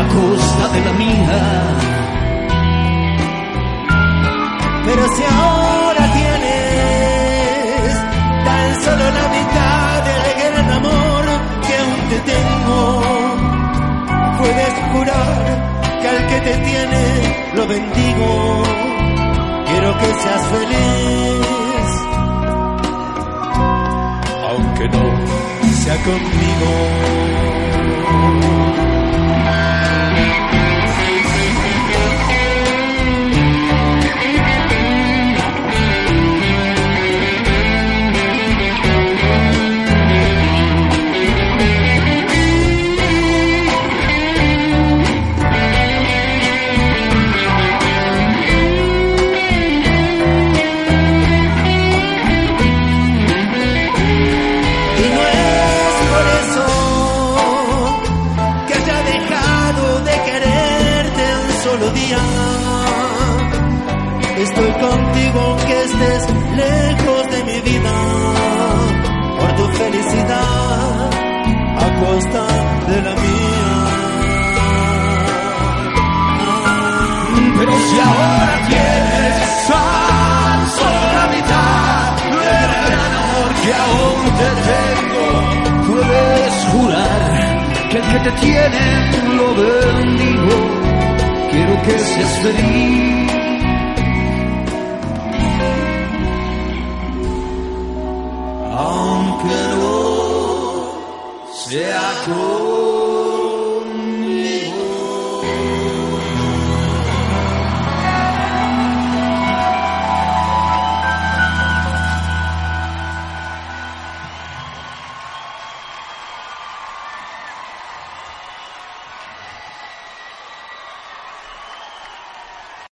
S9: a costa de la mía.
S10: Pero si ahora tienes tan solo la mitad del gran amor que aún te tengo, puedes jurar que al que te tiene lo bendigo. Quiero que seas feliz, aunque no sea conmigo. Estoy contigo aunque estés lejos de mi vida, por tu felicidad a costa de la mía.
S9: Pero si ahora tienes tan solo la mitad del gran amor que aún te tengo, puedes jurar que el que te tiene lo bendigo. Que seas feliz. Aunque no sea conmigo.